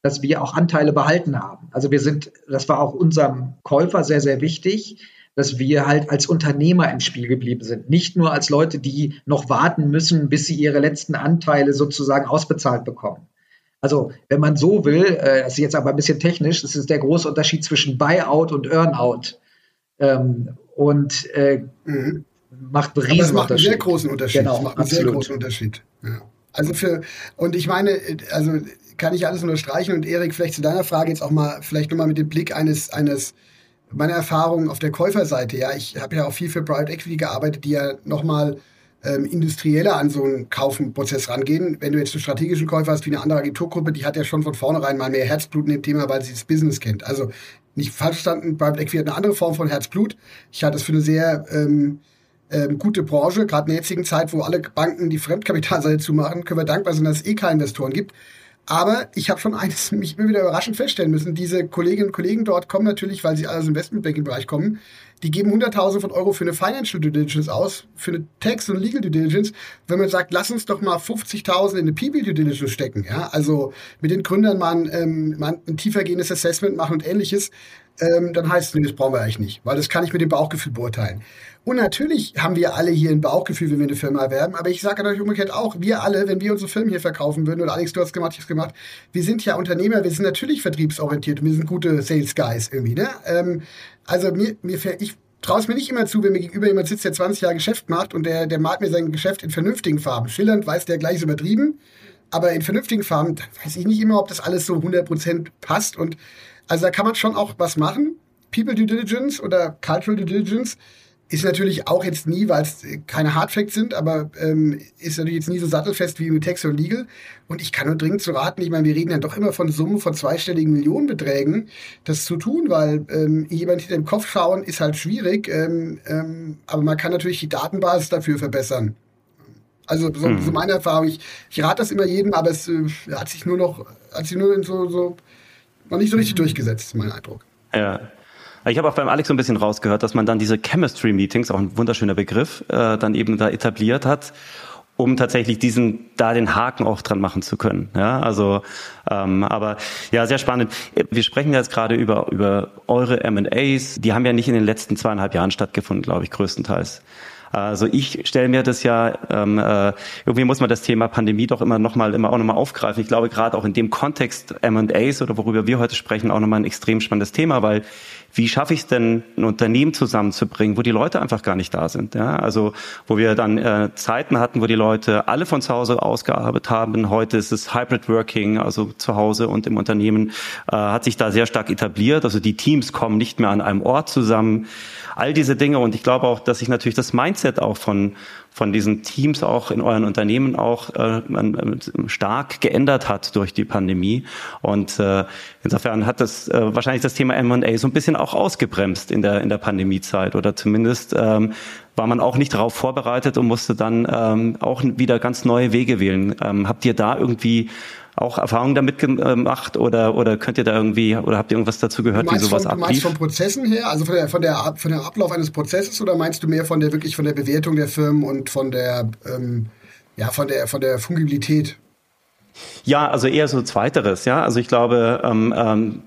dass wir auch Anteile behalten haben. Also wir sind, das war auch unserem Käufer sehr, sehr wichtig, dass wir halt als Unternehmer im Spiel geblieben sind. Nicht nur als Leute, die noch warten müssen, bis sie ihre letzten Anteile sozusagen ausbezahlt bekommen. Also, wenn man so will, äh, das ist jetzt aber ein bisschen technisch, das ist der große Unterschied zwischen Buyout und Earnout. Ähm, und äh, mhm. macht einen riesen macht einen sehr großen Unterschied. Genau, das macht einen absolut. sehr großen Unterschied. Ja. Also für, und ich meine, also kann ich alles unterstreichen und Erik, vielleicht zu deiner Frage jetzt auch mal, vielleicht nochmal mit dem Blick eines, eines, meiner Erfahrung auf der Käuferseite. Ja, ich habe ja auch viel für Private Equity gearbeitet, die ja nochmal ähm, industrieller an so einen Kaufenprozess rangehen. Wenn du jetzt einen strategischen Käufer hast wie eine andere Agenturgruppe, die hat ja schon von vornherein mal mehr Herzblut in dem Thema, weil sie das Business kennt. Also nicht falsch verstanden, Private Equity hat eine andere Form von Herzblut. Ich halte es für eine sehr ähm, ähm, gute Branche, gerade in der jetzigen Zeit, wo alle Banken die Fremdkapitalseite zumachen, können wir dankbar sein, dass es eh keine Investoren gibt. Aber ich habe schon eines mich immer wieder überraschend feststellen müssen. Diese Kolleginnen und Kollegen dort kommen natürlich, weil sie alle aus dem Investmentbanking-Bereich kommen, die geben 100.000 von Euro für eine Financial Due Diligence aus, für eine Tax- und Legal Due Diligence. Wenn man sagt, lass uns doch mal 50.000 in eine PB Due Diligence stecken, ja, also mit den Gründern mal ein, ähm, mal ein tiefergehendes Assessment machen und ähnliches, ähm, dann heißt es, nee, das brauchen wir eigentlich nicht, weil das kann ich mit dem Bauchgefühl beurteilen. Und natürlich haben wir alle hier ein Bauchgefühl, wenn wir eine Firma erwerben. Aber ich sage natürlich umgekehrt auch, wir alle, wenn wir unsere Firmen hier verkaufen würden, oder Alex, du hast gemacht, ich hab's gemacht, wir sind ja Unternehmer, wir sind natürlich vertriebsorientiert und wir sind gute Sales Guys irgendwie, ne? Ähm, also mir, mir ich traue es mir nicht immer zu, wenn mir gegenüber jemand sitzt, der 20 Jahre Geschäft macht und der, der malt mir sein Geschäft in vernünftigen Farben. Schillernd weiß der gleich übertrieben, aber in vernünftigen Farben weiß ich nicht immer, ob das alles so 100% passt. Und also da kann man schon auch was machen. People Due Diligence oder Cultural Due Diligence ist natürlich auch jetzt nie, weil es keine Hardfacts sind, aber ähm, ist natürlich jetzt nie so sattelfest wie mit Text und Legal. Und ich kann nur dringend zu raten, ich meine, wir reden ja doch immer von Summen von zweistelligen Millionenbeträgen, das zu tun, weil ähm, jemand hinter dem Kopf schauen ist halt schwierig, ähm, ähm, aber man kann natürlich die Datenbasis dafür verbessern. Also so, mhm. so meine Erfahrung. Ich, ich rate das immer jedem, aber es äh, hat sich nur noch, hat sich nur so, so noch nicht so richtig durchgesetzt, ist mein Eindruck. Ja. Ich habe auch beim Alex so ein bisschen rausgehört, dass man dann diese Chemistry-Meetings, auch ein wunderschöner Begriff, äh, dann eben da etabliert hat, um tatsächlich diesen da den Haken auch dran machen zu können. Ja, also ähm, aber ja, sehr spannend. Wir sprechen jetzt gerade über über eure M&As. Die haben ja nicht in den letzten zweieinhalb Jahren stattgefunden, glaube ich, größtenteils. Also ich stelle mir das ja, ähm, äh, irgendwie muss man das Thema Pandemie doch immer nochmal immer auch nochmal aufgreifen. Ich glaube gerade auch in dem Kontext M&As oder worüber wir heute sprechen, auch nochmal ein extrem spannendes Thema, weil wie schaffe ich es denn, ein Unternehmen zusammenzubringen, wo die Leute einfach gar nicht da sind. Ja? Also wo wir dann äh, Zeiten hatten, wo die Leute alle von zu Hause ausgearbeitet haben. Heute ist es Hybrid Working, also zu Hause und im Unternehmen äh, hat sich da sehr stark etabliert. Also die Teams kommen nicht mehr an einem Ort zusammen all diese Dinge. Und ich glaube auch, dass sich natürlich das Mindset auch von, von diesen Teams auch in euren Unternehmen auch äh, stark geändert hat durch die Pandemie. Und äh, insofern hat das äh, wahrscheinlich das Thema M&A so ein bisschen auch ausgebremst in der, in der Pandemiezeit. Oder zumindest ähm, war man auch nicht darauf vorbereitet und musste dann ähm, auch wieder ganz neue Wege wählen. Ähm, habt ihr da irgendwie auch Erfahrungen damit gemacht oder, oder könnt ihr da irgendwie, oder habt ihr irgendwas dazu gehört, wie sowas von, ablief? Du meinst von Prozessen her, also von der, von der, von der Ablauf eines Prozesses oder meinst du mehr von der, wirklich von der Bewertung der Firmen und von der, ähm, ja, von der, von der Fungibilität? Ja, also eher so zweiteres, ja. Also ich glaube, ähm, ähm,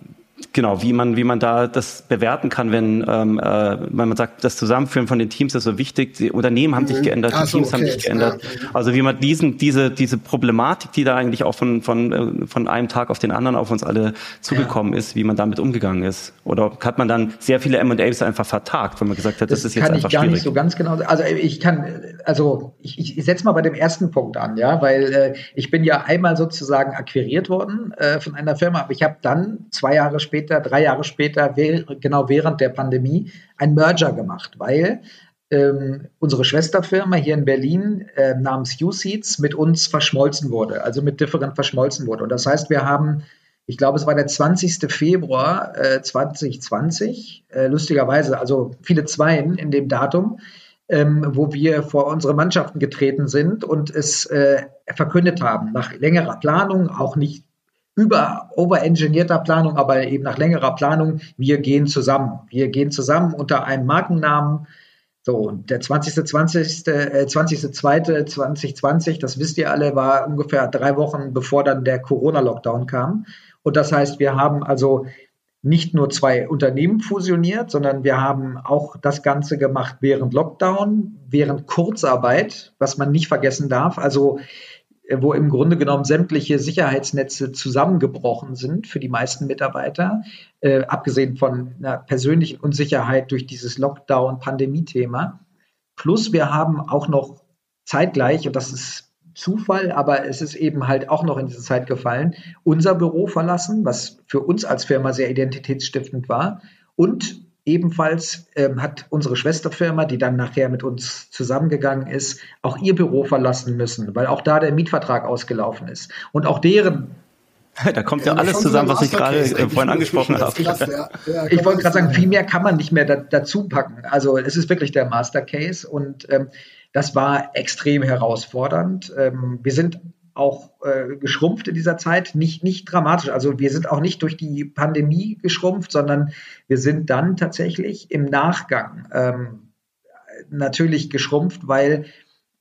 Genau, wie man, wie man da das bewerten kann, wenn, ähm, äh, wenn man sagt, das Zusammenführen von den Teams ist so wichtig, die Unternehmen haben sich mhm. geändert, die so, Teams okay, haben sich geändert. Ja. Also wie man diesen, diese, diese Problematik, die da eigentlich auch von, von, äh, von einem Tag auf den anderen auf uns alle zugekommen ja. ist, wie man damit umgegangen ist. Oder hat man dann sehr viele M&As einfach vertagt, wenn man gesagt hat, das, das ist jetzt einfach schwierig? Kann ich gar nicht so ganz genau, also ich kann, also ich, ich setze mal bei dem ersten Punkt an, ja, weil äh, ich bin ja einmal sozusagen akquiriert worden äh, von einer Firma, aber ich habe dann zwei Jahre später drei Jahre später, genau während der Pandemie, ein Merger gemacht, weil ähm, unsere Schwesterfirma hier in Berlin äh, namens USeeds mit uns verschmolzen wurde, also mit Different verschmolzen wurde. Und das heißt, wir haben, ich glaube, es war der 20. Februar äh, 2020, äh, lustigerweise, also viele Zweien in dem Datum, ähm, wo wir vor unsere Mannschaften getreten sind und es äh, verkündet haben, nach längerer Planung, auch nicht über overengineerter Planung, aber eben nach längerer Planung, wir gehen zusammen. Wir gehen zusammen unter einem Markennamen. So, und der 20. 20. Äh, 20. 2. 2020, das wisst ihr alle, war ungefähr drei Wochen bevor dann der Corona-Lockdown kam. Und das heißt, wir haben also nicht nur zwei Unternehmen fusioniert, sondern wir haben auch das Ganze gemacht während Lockdown, während Kurzarbeit, was man nicht vergessen darf. Also wo im Grunde genommen sämtliche Sicherheitsnetze zusammengebrochen sind für die meisten Mitarbeiter, äh, abgesehen von einer persönlichen Unsicherheit durch dieses Lockdown-Pandemie-Thema. Plus wir haben auch noch zeitgleich, und das ist Zufall, aber es ist eben halt auch noch in diese Zeit gefallen, unser Büro verlassen, was für uns als Firma sehr identitätsstiftend war, und Ebenfalls ähm, hat unsere Schwesterfirma, die dann nachher mit uns zusammengegangen ist, auch ihr Büro verlassen müssen, weil auch da der Mietvertrag ausgelaufen ist. Und auch deren da kommt ja, ja alles zusammen, was ich gerade äh, vorhin angesprochen habe. Ja. Ja, ich wollte gerade sagen, viel mehr kann man nicht mehr da, dazu packen. Also es ist wirklich der Master Case und ähm, das war extrem herausfordernd. Ähm, wir sind auch äh, geschrumpft in dieser Zeit, nicht, nicht dramatisch. Also wir sind auch nicht durch die Pandemie geschrumpft, sondern wir sind dann tatsächlich im Nachgang ähm, natürlich geschrumpft, weil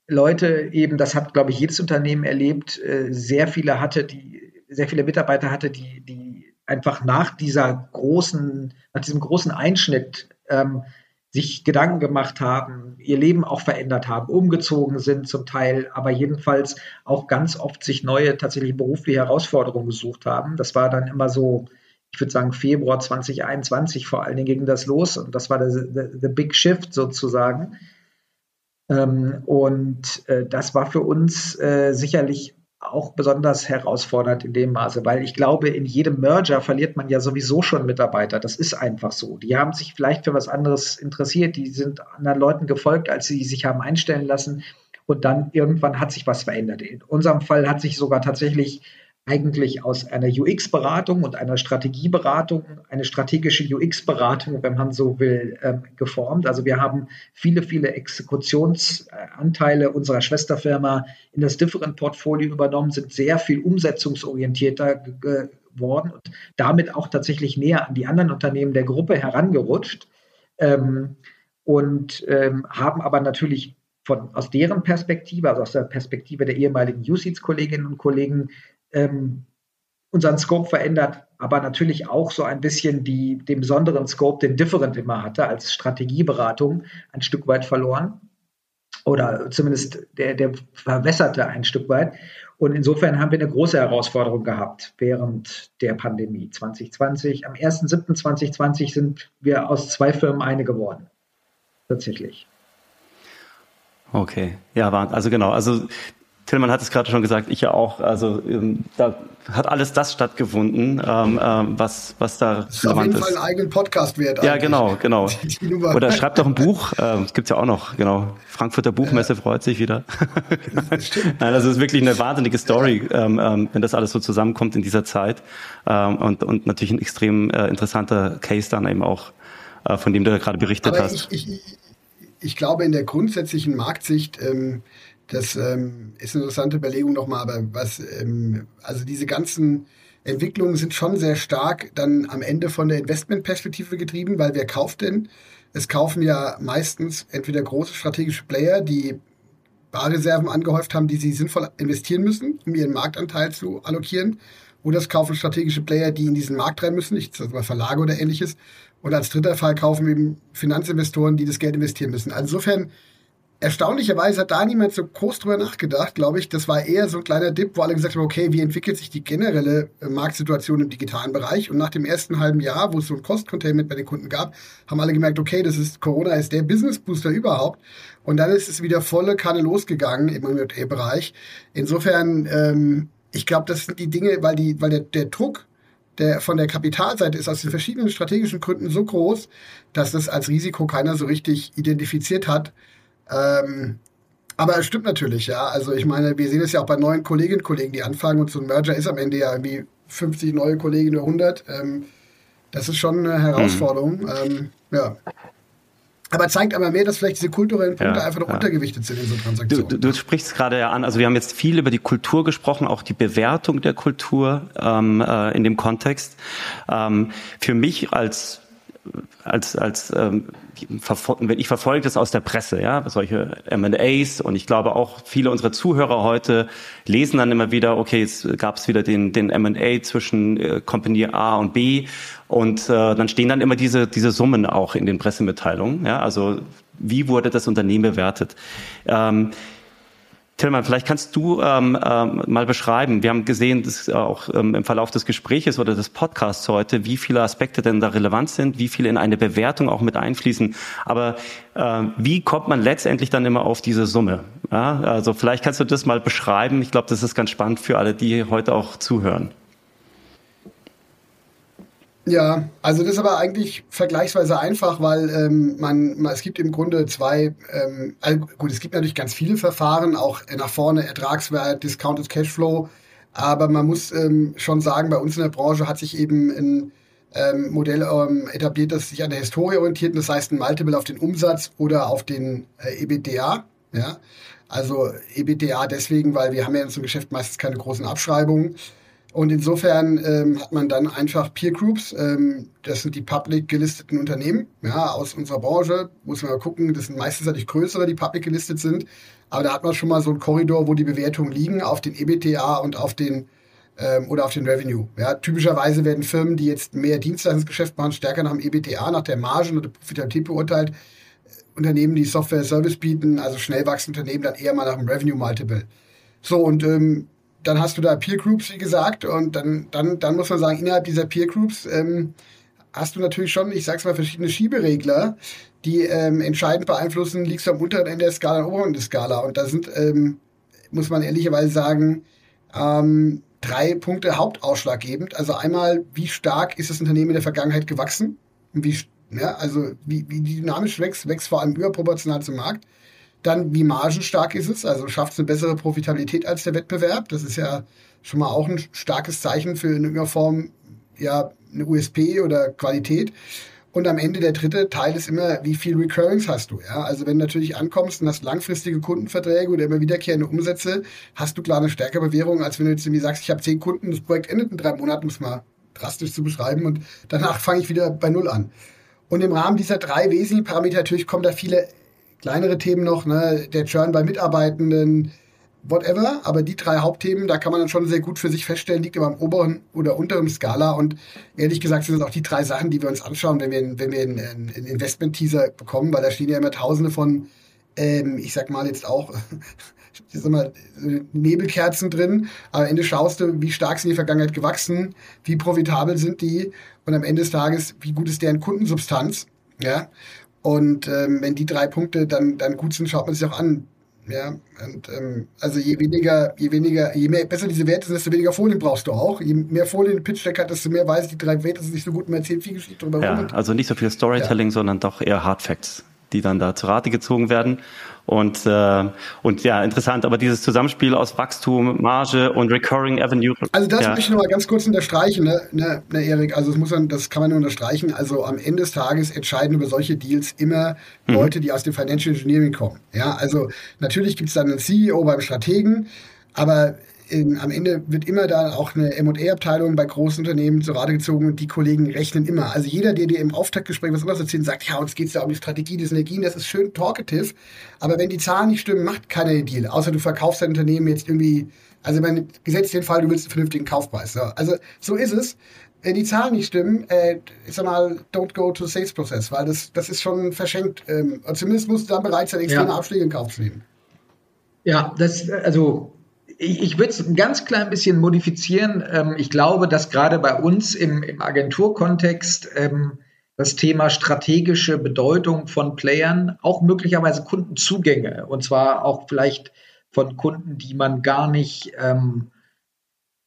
Leute eben, das hat, glaube ich, jedes Unternehmen erlebt, äh, sehr viele hatte, die, sehr viele Mitarbeiter hatte, die, die einfach nach dieser großen, nach diesem großen Einschnitt ähm, sich Gedanken gemacht haben, ihr Leben auch verändert haben, umgezogen sind zum Teil, aber jedenfalls auch ganz oft sich neue tatsächlich berufliche Herausforderungen gesucht haben. Das war dann immer so, ich würde sagen, Februar 2021 vor allen Dingen ging das los und das war der, der, der Big Shift sozusagen. Ähm, und äh, das war für uns äh, sicherlich auch besonders herausfordernd in dem Maße, weil ich glaube, in jedem Merger verliert man ja sowieso schon Mitarbeiter. Das ist einfach so. Die haben sich vielleicht für was anderes interessiert, die sind anderen Leuten gefolgt, als sie sich haben einstellen lassen. Und dann irgendwann hat sich was verändert. In unserem Fall hat sich sogar tatsächlich eigentlich aus einer UX-Beratung und einer Strategieberatung, eine strategische UX-Beratung, wenn man so will, ähm, geformt. Also wir haben viele, viele Exekutionsanteile unserer Schwesterfirma in das Different-Portfolio übernommen, sind sehr viel umsetzungsorientierter geworden und damit auch tatsächlich näher an die anderen Unternehmen der Gruppe herangerutscht ähm, und ähm, haben aber natürlich von, aus deren Perspektive, also aus der Perspektive der ehemaligen USEEDS-Kolleginnen und Kollegen, ähm, unseren Scope verändert, aber natürlich auch so ein bisschen die, den besonderen Scope, den Different immer hatte, als Strategieberatung ein Stück weit verloren. Oder zumindest der, der verwässerte ein Stück weit. Und insofern haben wir eine große Herausforderung gehabt während der Pandemie 2020. Am 1.7.2020 sind wir aus zwei Firmen eine geworden. Tatsächlich. Okay, ja, also genau. Also Tillmann hat es gerade schon gesagt, ich ja auch. Also ähm, da hat alles das stattgefunden, ähm, ähm, was was da das ist auf jeden ist. Fall einen eigenen Podcast wert. Ja, genau, genau. Oder schreibt doch ein Buch. Ähm, gibt's ja auch noch. Genau. Frankfurter Buchmesse ja. freut sich wieder. Nein, das ist wirklich eine wahnsinnige Story, ähm, ähm, wenn das alles so zusammenkommt in dieser Zeit ähm, und und natürlich ein extrem äh, interessanter Case dann eben auch, äh, von dem du da gerade berichtet Aber hast. Ich, ich, ich glaube in der grundsätzlichen Marktsicht ähm, das ähm, ist eine interessante Überlegung nochmal, aber was, ähm, also diese ganzen Entwicklungen sind schon sehr stark dann am Ende von der Investmentperspektive getrieben, weil wer kauft denn? Es kaufen ja meistens entweder große strategische Player, die Barreserven angehäuft haben, die sie sinnvoll investieren müssen, um ihren Marktanteil zu allokieren, Oder es kaufen strategische Player, die in diesen Markt rein müssen, nicht mal Verlage oder ähnliches. Und als dritter Fall kaufen eben Finanzinvestoren, die das Geld investieren müssen. Also insofern erstaunlicherweise hat da niemand so groß drüber nachgedacht, glaube ich. Das war eher so ein kleiner Dip, wo alle gesagt haben, okay, wie entwickelt sich die generelle äh, Marktsituation im digitalen Bereich? Und nach dem ersten halben Jahr, wo es so ein Cost-Containment bei den Kunden gab, haben alle gemerkt, okay, das ist, Corona ist der Business-Booster überhaupt. Und dann ist es wieder volle Kanne losgegangen im M&A-Bereich. Insofern, ähm, ich glaube, das sind die Dinge, weil die, weil der, der Druck der von der Kapitalseite ist aus den verschiedenen strategischen Gründen so groß, dass das als Risiko keiner so richtig identifiziert hat. Ähm, aber es stimmt natürlich, ja. Also ich meine, wir sehen es ja auch bei neuen Kolleginnen und Kollegen, die anfangen und so ein Merger ist am Ende ja irgendwie 50 neue Kollegen oder 100. Ähm, das ist schon eine Herausforderung. Mhm. Ähm, ja. Aber zeigt aber mehr, dass vielleicht diese kulturellen Punkte ja, einfach noch ja. untergewichtet sind in so Transaktionen. Du, du, du sprichst gerade ja an, also wir haben jetzt viel über die Kultur gesprochen, auch die Bewertung der Kultur ähm, äh, in dem Kontext. Ähm, für mich als als, als ähm, wenn ich verfolge das aus der Presse, ja, solche M&As. Und ich glaube auch viele unserer Zuhörer heute lesen dann immer wieder, okay, jetzt gab es wieder den, den M&A zwischen äh, Company A und B. Und äh, dann stehen dann immer diese, diese Summen auch in den Pressemitteilungen, ja, also wie wurde das Unternehmen bewertet? Ähm, Tillmann, vielleicht kannst du ähm, ähm, mal beschreiben, wir haben gesehen, dass auch ähm, im Verlauf des Gespräches oder des Podcasts heute, wie viele Aspekte denn da relevant sind, wie viele in eine Bewertung auch mit einfließen. Aber äh, wie kommt man letztendlich dann immer auf diese Summe? Ja, also vielleicht kannst du das mal beschreiben. Ich glaube, das ist ganz spannend für alle, die heute auch zuhören. Ja, also das ist aber eigentlich vergleichsweise einfach, weil ähm, man, man es gibt im Grunde zwei, ähm, also gut, es gibt natürlich ganz viele Verfahren, auch nach vorne Ertragswert, Discounted Cashflow, aber man muss ähm, schon sagen, bei uns in der Branche hat sich eben ein ähm, Modell ähm, etabliert, das sich an der Historie orientiert, das heißt ein Multiple auf den Umsatz oder auf den äh, EBITDA, ja. Also EBITDA deswegen, weil wir haben ja in unserem Geschäft meistens keine großen Abschreibungen. Und insofern ähm, hat man dann einfach Peer Groups, ähm, das sind die public gelisteten Unternehmen, ja, aus unserer Branche, muss man mal gucken, das sind meistens natürlich größere, die public gelistet sind, aber da hat man schon mal so einen Korridor, wo die Bewertungen liegen, auf den EBTA und auf den ähm, oder auf den Revenue. Ja, typischerweise werden Firmen, die jetzt mehr Dienstleistungsgeschäft machen, stärker nach dem EBTA, nach der Margen oder Profitabilität beurteilt. Unternehmen, die Software Service bieten, also schnell wachsende Unternehmen, dann eher mal nach dem Revenue Multiple. So, und ähm, dann hast du da Peer Groups, wie gesagt, und dann, dann, dann muss man sagen, innerhalb dieser Peer Groups ähm, hast du natürlich schon, ich sag's mal, verschiedene Schieberegler, die ähm, entscheidend beeinflussen, liegst du am unteren Ende der Skala, am oberen Ende der Skala. Und da sind, ähm, muss man ehrlicherweise sagen, ähm, drei Punkte hauptausschlaggebend. Also einmal, wie stark ist das Unternehmen in der Vergangenheit gewachsen? Und wie, ja, also wie, wie dynamisch wächst, wächst vor allem überproportional zum Markt. Dann, wie margenstark ist es? Also schafft es eine bessere Profitabilität als der Wettbewerb? Das ist ja schon mal auch ein starkes Zeichen für in irgendeiner Form ja eine USP oder Qualität. Und am Ende der dritte Teil ist immer, wie viel Recurrings hast du? Ja, also wenn du natürlich ankommst und hast langfristige Kundenverträge oder immer wiederkehrende Umsätze, hast du klar eine stärkere Bewährung, als wenn du jetzt irgendwie sagst, ich habe zehn Kunden, das Projekt endet in drei Monaten, um es mal drastisch zu beschreiben und danach fange ich wieder bei Null an. Und im Rahmen dieser drei wesentlichen Parameter natürlich kommen da viele kleinere Themen noch, ne, der Churn bei Mitarbeitenden, whatever. Aber die drei Hauptthemen, da kann man dann schon sehr gut für sich feststellen, liegt immer am oberen oder unteren Skala. Und ehrlich gesagt sind das auch die drei Sachen, die wir uns anschauen, wenn wir, wenn wir einen, einen Investment-Teaser bekommen, weil da stehen ja immer tausende von, ähm, ich sag mal jetzt auch, ich sag mal, Nebelkerzen drin. Am Ende schaust du, wie stark sind die Vergangenheit gewachsen, wie profitabel sind die und am Ende des Tages, wie gut ist deren Kundensubstanz. Ja, und ähm, wenn die drei Punkte dann, dann gut sind, schaut man sich auch an. Ja, und ähm, also je weniger, je weniger, je mehr besser diese Werte sind, desto weniger Folien brauchst du auch. Je mehr Folien ein Pitch Deck hat, desto mehr weiß ich, die drei Werte sind nicht so gut, man erzählt viel Geschichte drüber. Ja, also nicht so viel Storytelling, ja. sondern doch eher Hard Facts, die dann da zu Rate gezogen werden. Und, äh, und ja, interessant, aber dieses Zusammenspiel aus Wachstum, Marge und Recurring Avenue. Also das ja. möchte ich nochmal ganz kurz unterstreichen, ne, ne, ne Erik, also das muss man, das kann man nur unterstreichen. Also am Ende des Tages entscheiden über solche Deals immer mhm. Leute, die aus dem Financial Engineering kommen. Ja, also natürlich gibt es dann einen CEO beim Strategen, aber in, am Ende wird immer da auch eine M&A-Abteilung bei großen Unternehmen zur Rate gezogen und die Kollegen rechnen immer. Also jeder, der dir im Auftaktgespräch was anderes erzählt, sagt, ja, uns geht es ja um die Strategie, die Synergien, das ist schön talkative, aber wenn die Zahlen nicht stimmen, macht keiner den Deal, außer du verkaufst dein Unternehmen jetzt irgendwie, also mein gesetzt den Fall, du willst einen vernünftigen Kaufpreis. So. Also so ist es. Wenn die Zahlen nicht stimmen, äh, ich sag mal, don't go to sales process, weil das, das ist schon verschenkt. Ähm, zumindest musst du dann bereit sein, extreme ja. Abschläge in Kauf zu nehmen. Ja, das, also ich, ich würde es ein ganz klein bisschen modifizieren. Ähm, ich glaube, dass gerade bei uns im, im Agenturkontext ähm, das Thema strategische Bedeutung von Playern, auch möglicherweise Kundenzugänge, und zwar auch vielleicht von Kunden, die man gar nicht ähm,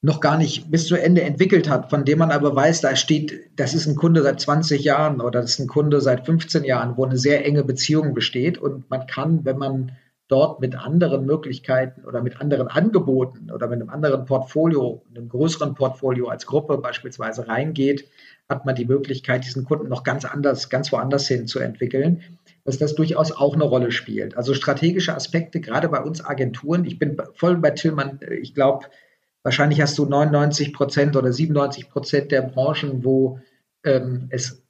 noch gar nicht bis zu Ende entwickelt hat, von dem man aber weiß, da steht, das ist ein Kunde seit 20 Jahren oder das ist ein Kunde seit 15 Jahren, wo eine sehr enge Beziehung besteht und man kann, wenn man dort mit anderen Möglichkeiten oder mit anderen Angeboten oder mit einem anderen Portfolio, einem größeren Portfolio als Gruppe beispielsweise reingeht, hat man die Möglichkeit, diesen Kunden noch ganz anders, ganz woanders hin zu entwickeln, dass das durchaus auch eine Rolle spielt. Also strategische Aspekte, gerade bei uns Agenturen, ich bin voll bei Tillmann, ich glaube, wahrscheinlich hast du 99 Prozent oder 97 Prozent der Branchen, wo ähm, es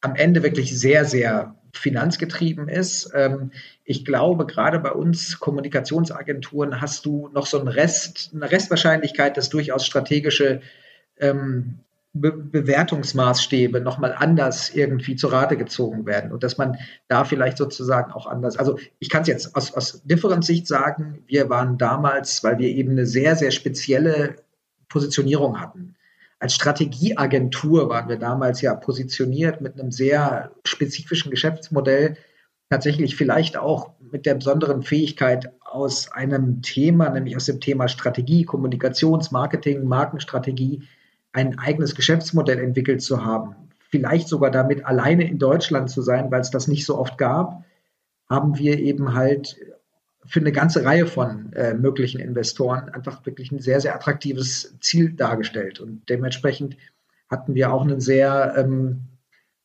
am Ende wirklich sehr, sehr finanzgetrieben ist. Ähm, ich glaube, gerade bei uns Kommunikationsagenturen hast du noch so einen Rest, eine Restwahrscheinlichkeit, dass durchaus strategische ähm, Be Bewertungsmaßstäbe nochmal anders irgendwie zu Rate gezogen werden und dass man da vielleicht sozusagen auch anders, also ich kann es jetzt aus, aus Differenzsicht sagen, wir waren damals, weil wir eben eine sehr, sehr spezielle Positionierung hatten. Als Strategieagentur waren wir damals ja positioniert mit einem sehr spezifischen Geschäftsmodell, tatsächlich vielleicht auch mit der besonderen Fähigkeit aus einem Thema, nämlich aus dem Thema Strategie, Kommunikations-, Marketing, Markenstrategie, ein eigenes Geschäftsmodell entwickelt zu haben. Vielleicht sogar damit alleine in Deutschland zu sein, weil es das nicht so oft gab, haben wir eben halt für eine ganze Reihe von äh, möglichen Investoren einfach wirklich ein sehr, sehr attraktives Ziel dargestellt. Und dementsprechend hatten wir auch einen sehr, ähm,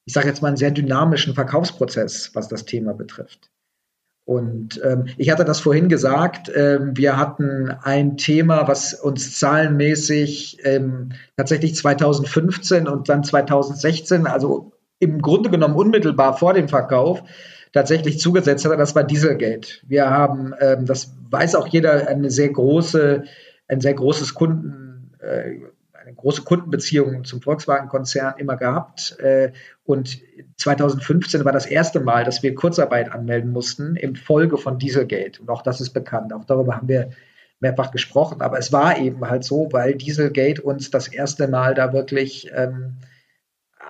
ich sage jetzt mal, einen sehr dynamischen Verkaufsprozess, was das Thema betrifft. Und ähm, ich hatte das vorhin gesagt, ähm, wir hatten ein Thema, was uns zahlenmäßig ähm, tatsächlich 2015 und dann 2016, also im Grunde genommen unmittelbar vor dem Verkauf, tatsächlich zugesetzt hat, das war Dieselgate. Wir haben, ähm, das weiß auch jeder, eine sehr große, ein sehr großes Kunden, äh, große Kundenbeziehung zum Volkswagen-Konzern immer gehabt. Äh, und 2015 war das erste Mal, dass wir Kurzarbeit anmelden mussten im Folge von Dieselgate. Und auch das ist bekannt. Auch darüber haben wir mehrfach gesprochen. Aber es war eben halt so, weil Dieselgate uns das erste Mal da wirklich ähm,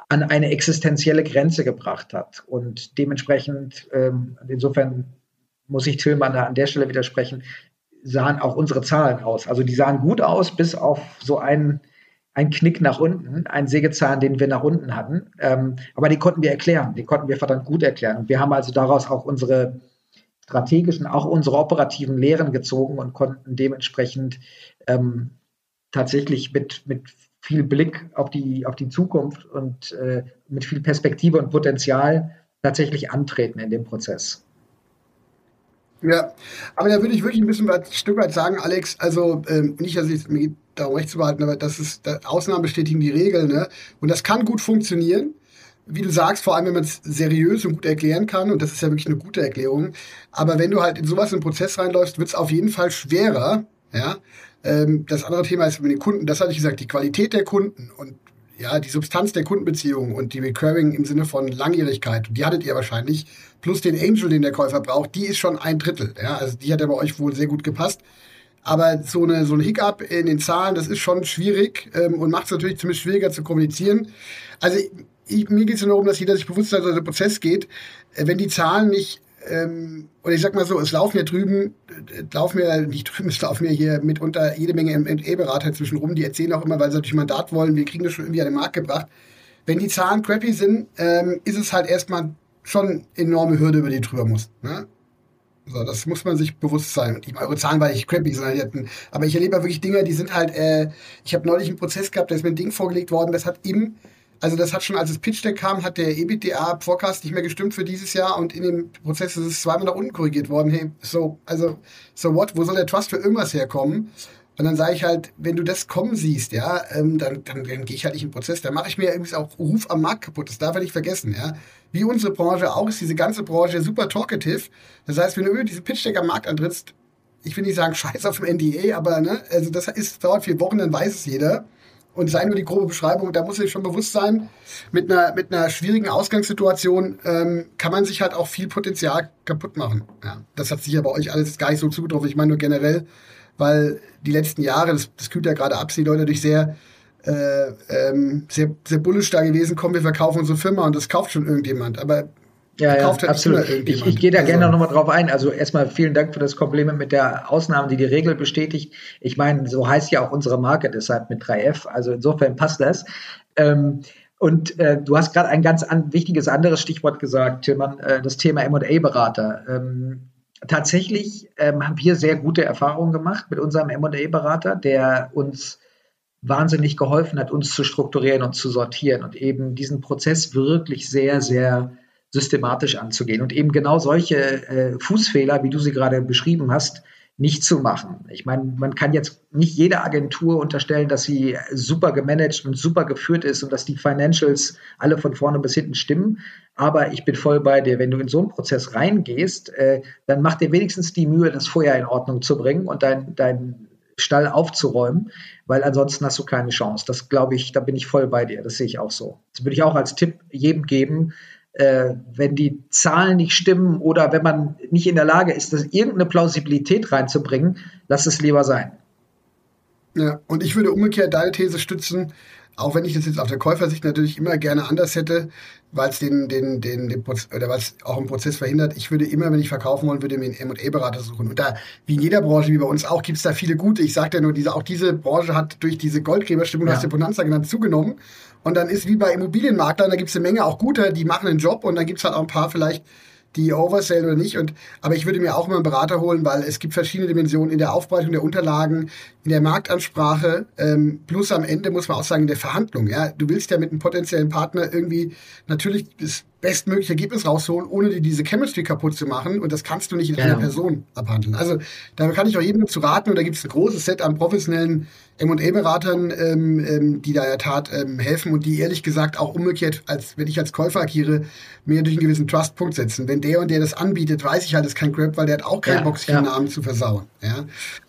an eine existenzielle Grenze gebracht hat. Und dementsprechend, ähm, insofern muss ich Tillmann da an der Stelle widersprechen, sahen auch unsere Zahlen aus. Also die sahen gut aus, bis auf so einen, einen Knick nach unten, einen Sägezahn, den wir nach unten hatten. Ähm, aber die konnten wir erklären, die konnten wir verdammt gut erklären. Und wir haben also daraus auch unsere strategischen, auch unsere operativen Lehren gezogen und konnten dementsprechend ähm, tatsächlich mit, mit viel Blick auf die, auf die Zukunft und äh, mit viel Perspektive und Potenzial tatsächlich antreten in dem Prozess. Ja, aber da würde ich wirklich ein bisschen ein Stück weit sagen, Alex, also ähm, nicht, dass ich mir darum recht zu behalten, aber das ist, Ausnahmen bestätigen die Regel, ne? Und das kann gut funktionieren, wie du sagst, vor allem wenn man es seriös und gut erklären kann, und das ist ja wirklich eine gute Erklärung. Aber wenn du halt in sowas in einen Prozess reinläufst, wird es auf jeden Fall schwerer, ja, ähm, das andere Thema ist mit den Kunden, das hatte ich gesagt, die Qualität der Kunden und ja, die Substanz der Kundenbeziehung und die Recurring im Sinne von Langjährigkeit, die hattet ihr wahrscheinlich, plus den Angel, den der Käufer braucht, die ist schon ein Drittel. Ja, also die hat ja bei euch wohl sehr gut gepasst. Aber so eine so ein Hiccup in den Zahlen, das ist schon schwierig ähm, und macht es natürlich ziemlich schwieriger zu kommunizieren. Also ich, mir geht es nur darum, dass jeder sich bewusst ist, dass der Prozess geht. Äh, wenn die Zahlen nicht ähm, oder ich sag mal so, es laufen ja drüben, äh, laufen ja nicht drüben, es laufen ja hier mitunter jede Menge M&A-Berater zwischen rum, die erzählen auch immer, weil sie natürlich Mandat wollen, wir kriegen das schon irgendwie an den Markt gebracht. Wenn die Zahlen crappy sind, ähm, ist es halt erstmal schon enorme Hürde, über die drüber muss. Ne? So, das muss man sich bewusst sein. Die, eure Zahlen waren nicht crappy, sondern die hatten, aber ich erlebe wirklich Dinge, die sind halt, äh, ich habe neulich einen Prozess gehabt, da ist mir ein Ding vorgelegt worden, das hat im also das hat schon, als das Pitch Deck kam, hat der EBITDA-Forecast nicht mehr gestimmt für dieses Jahr und in dem Prozess ist es zweimal nach unten korrigiert worden. Hey, so, also, so what? Wo soll der Trust für irgendwas herkommen? Und dann sage ich halt, wenn du das kommen siehst, ja, ähm, dann, dann, dann gehe ich halt nicht in den Prozess. Da mache ich mir irgendwie auch Ruf am Markt kaputt. Das darf er nicht vergessen, ja. Wie unsere Branche auch ist diese ganze Branche super talkative. Das heißt, wenn du über diesen Pitch-Deck am Markt antrittst, ich will nicht sagen scheiß auf dem NDA, aber ne, also das ist, dauert vier Wochen, dann weiß es jeder. Und sei nur die grobe Beschreibung, da muss sich schon bewusst sein, mit einer, mit einer schwierigen Ausgangssituation ähm, kann man sich halt auch viel Potenzial kaputt machen. Ja, das hat sicher bei euch alles gar nicht so zugetroffen. Ich meine nur generell, weil die letzten Jahre, das, das kühlt ja gerade ab, sind die Leute natürlich sehr, äh, ähm, sehr, sehr bullisch da gewesen, kommen, wir verkaufen unsere Firma und das kauft schon irgendjemand. Aber ja, ja halt absolut. Ich, ich gehe da also. gerne noch mal drauf ein. Also erstmal vielen Dank für das Kompliment mit der Ausnahme, die die Regel bestätigt. Ich meine, so heißt ja auch unsere Marke deshalb mit 3F. Also insofern passt das. Ähm, und äh, du hast gerade ein ganz an, wichtiges anderes Stichwort gesagt, Tillmann, äh, das Thema M&A-Berater. Ähm, tatsächlich ähm, haben wir sehr gute Erfahrungen gemacht mit unserem M&A-Berater, der uns wahnsinnig geholfen hat, uns zu strukturieren und zu sortieren und eben diesen Prozess wirklich sehr, sehr systematisch anzugehen. Und eben genau solche äh, Fußfehler, wie du sie gerade beschrieben hast, nicht zu machen. Ich meine, man kann jetzt nicht jeder Agentur unterstellen, dass sie super gemanagt und super geführt ist und dass die Financials alle von vorne bis hinten stimmen. Aber ich bin voll bei dir. Wenn du in so einen Prozess reingehst, äh, dann mach dir wenigstens die Mühe, das Feuer in Ordnung zu bringen und dein, dein Stall aufzuräumen, weil ansonsten hast du keine Chance. Das glaube ich, da bin ich voll bei dir. Das sehe ich auch so. Das würde ich auch als Tipp jedem geben, äh, wenn die Zahlen nicht stimmen oder wenn man nicht in der Lage ist, das irgendeine Plausibilität reinzubringen, lass es lieber sein. Ja, und ich würde umgekehrt deine These stützen, auch wenn ich das jetzt auf der Käufersicht natürlich immer gerne anders hätte, weil es den, den, den, den oder weil es auch einen Prozess verhindert. Ich würde immer, wenn ich verkaufen wollen würde, mir einen M&A-Berater suchen. Und da, wie in jeder Branche, wie bei uns auch, gibt es da viele gute. Ich sagte ja nur, diese, auch diese Branche hat durch diese Goldgräberstimmung, ja. hast du Bonanza genannt, zugenommen. Und dann ist wie bei Immobilienmaklern, da gibt es eine Menge auch guter, die machen einen Job und dann gibt es halt auch ein paar vielleicht, die oversellen oder nicht. Und, aber ich würde mir auch immer einen Berater holen, weil es gibt verschiedene Dimensionen in der Aufbereitung der Unterlagen, in der Marktansprache, ähm, plus am Ende muss man auch sagen, in der Verhandlung. Ja, Du willst ja mit einem potenziellen Partner irgendwie natürlich das bestmögliche Ergebnis rausholen, ohne dir diese Chemistry kaputt zu machen. Und das kannst du nicht in ja. einer Person abhandeln. Also da kann ich auch jedem zu raten. Und da gibt es ein großes Set an professionellen M&A-Beratern, ähm, ähm, die da in der Tat ähm, helfen und die ehrlich gesagt auch umgekehrt, als wenn ich als Käufer agiere, mir durch einen gewissen Trustpunkt setzen. Wenn der und der das anbietet, weiß ich halt, es ist kein Crap, weil der hat auch keinen ja, Bock, sich ja. den Namen zu versauen. Ja?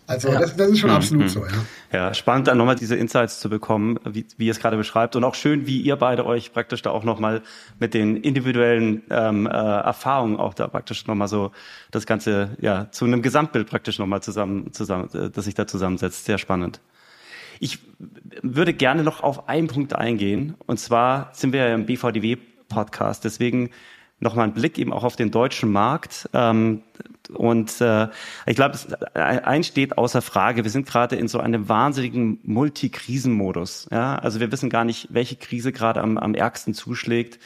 Also ja. das, das ist schon mhm. absolut so, ja. Ja, spannend dann nochmal diese Insights zu bekommen, wie, wie ihr es gerade beschreibt und auch schön, wie ihr beide euch praktisch da auch nochmal mit den individuellen ähm, äh, Erfahrungen auch da praktisch nochmal so das Ganze ja zu einem Gesamtbild praktisch nochmal zusammen, zusammen, äh, das sich da zusammensetzt. Sehr spannend. Ich würde gerne noch auf einen Punkt eingehen. Und zwar sind wir ja im BVDW-Podcast. Deswegen nochmal ein Blick eben auch auf den deutschen Markt. Ähm, und äh, ich glaube, eins steht außer Frage. Wir sind gerade in so einem wahnsinnigen Multikrisenmodus. Ja? Also wir wissen gar nicht, welche Krise gerade am, am ärgsten zuschlägt.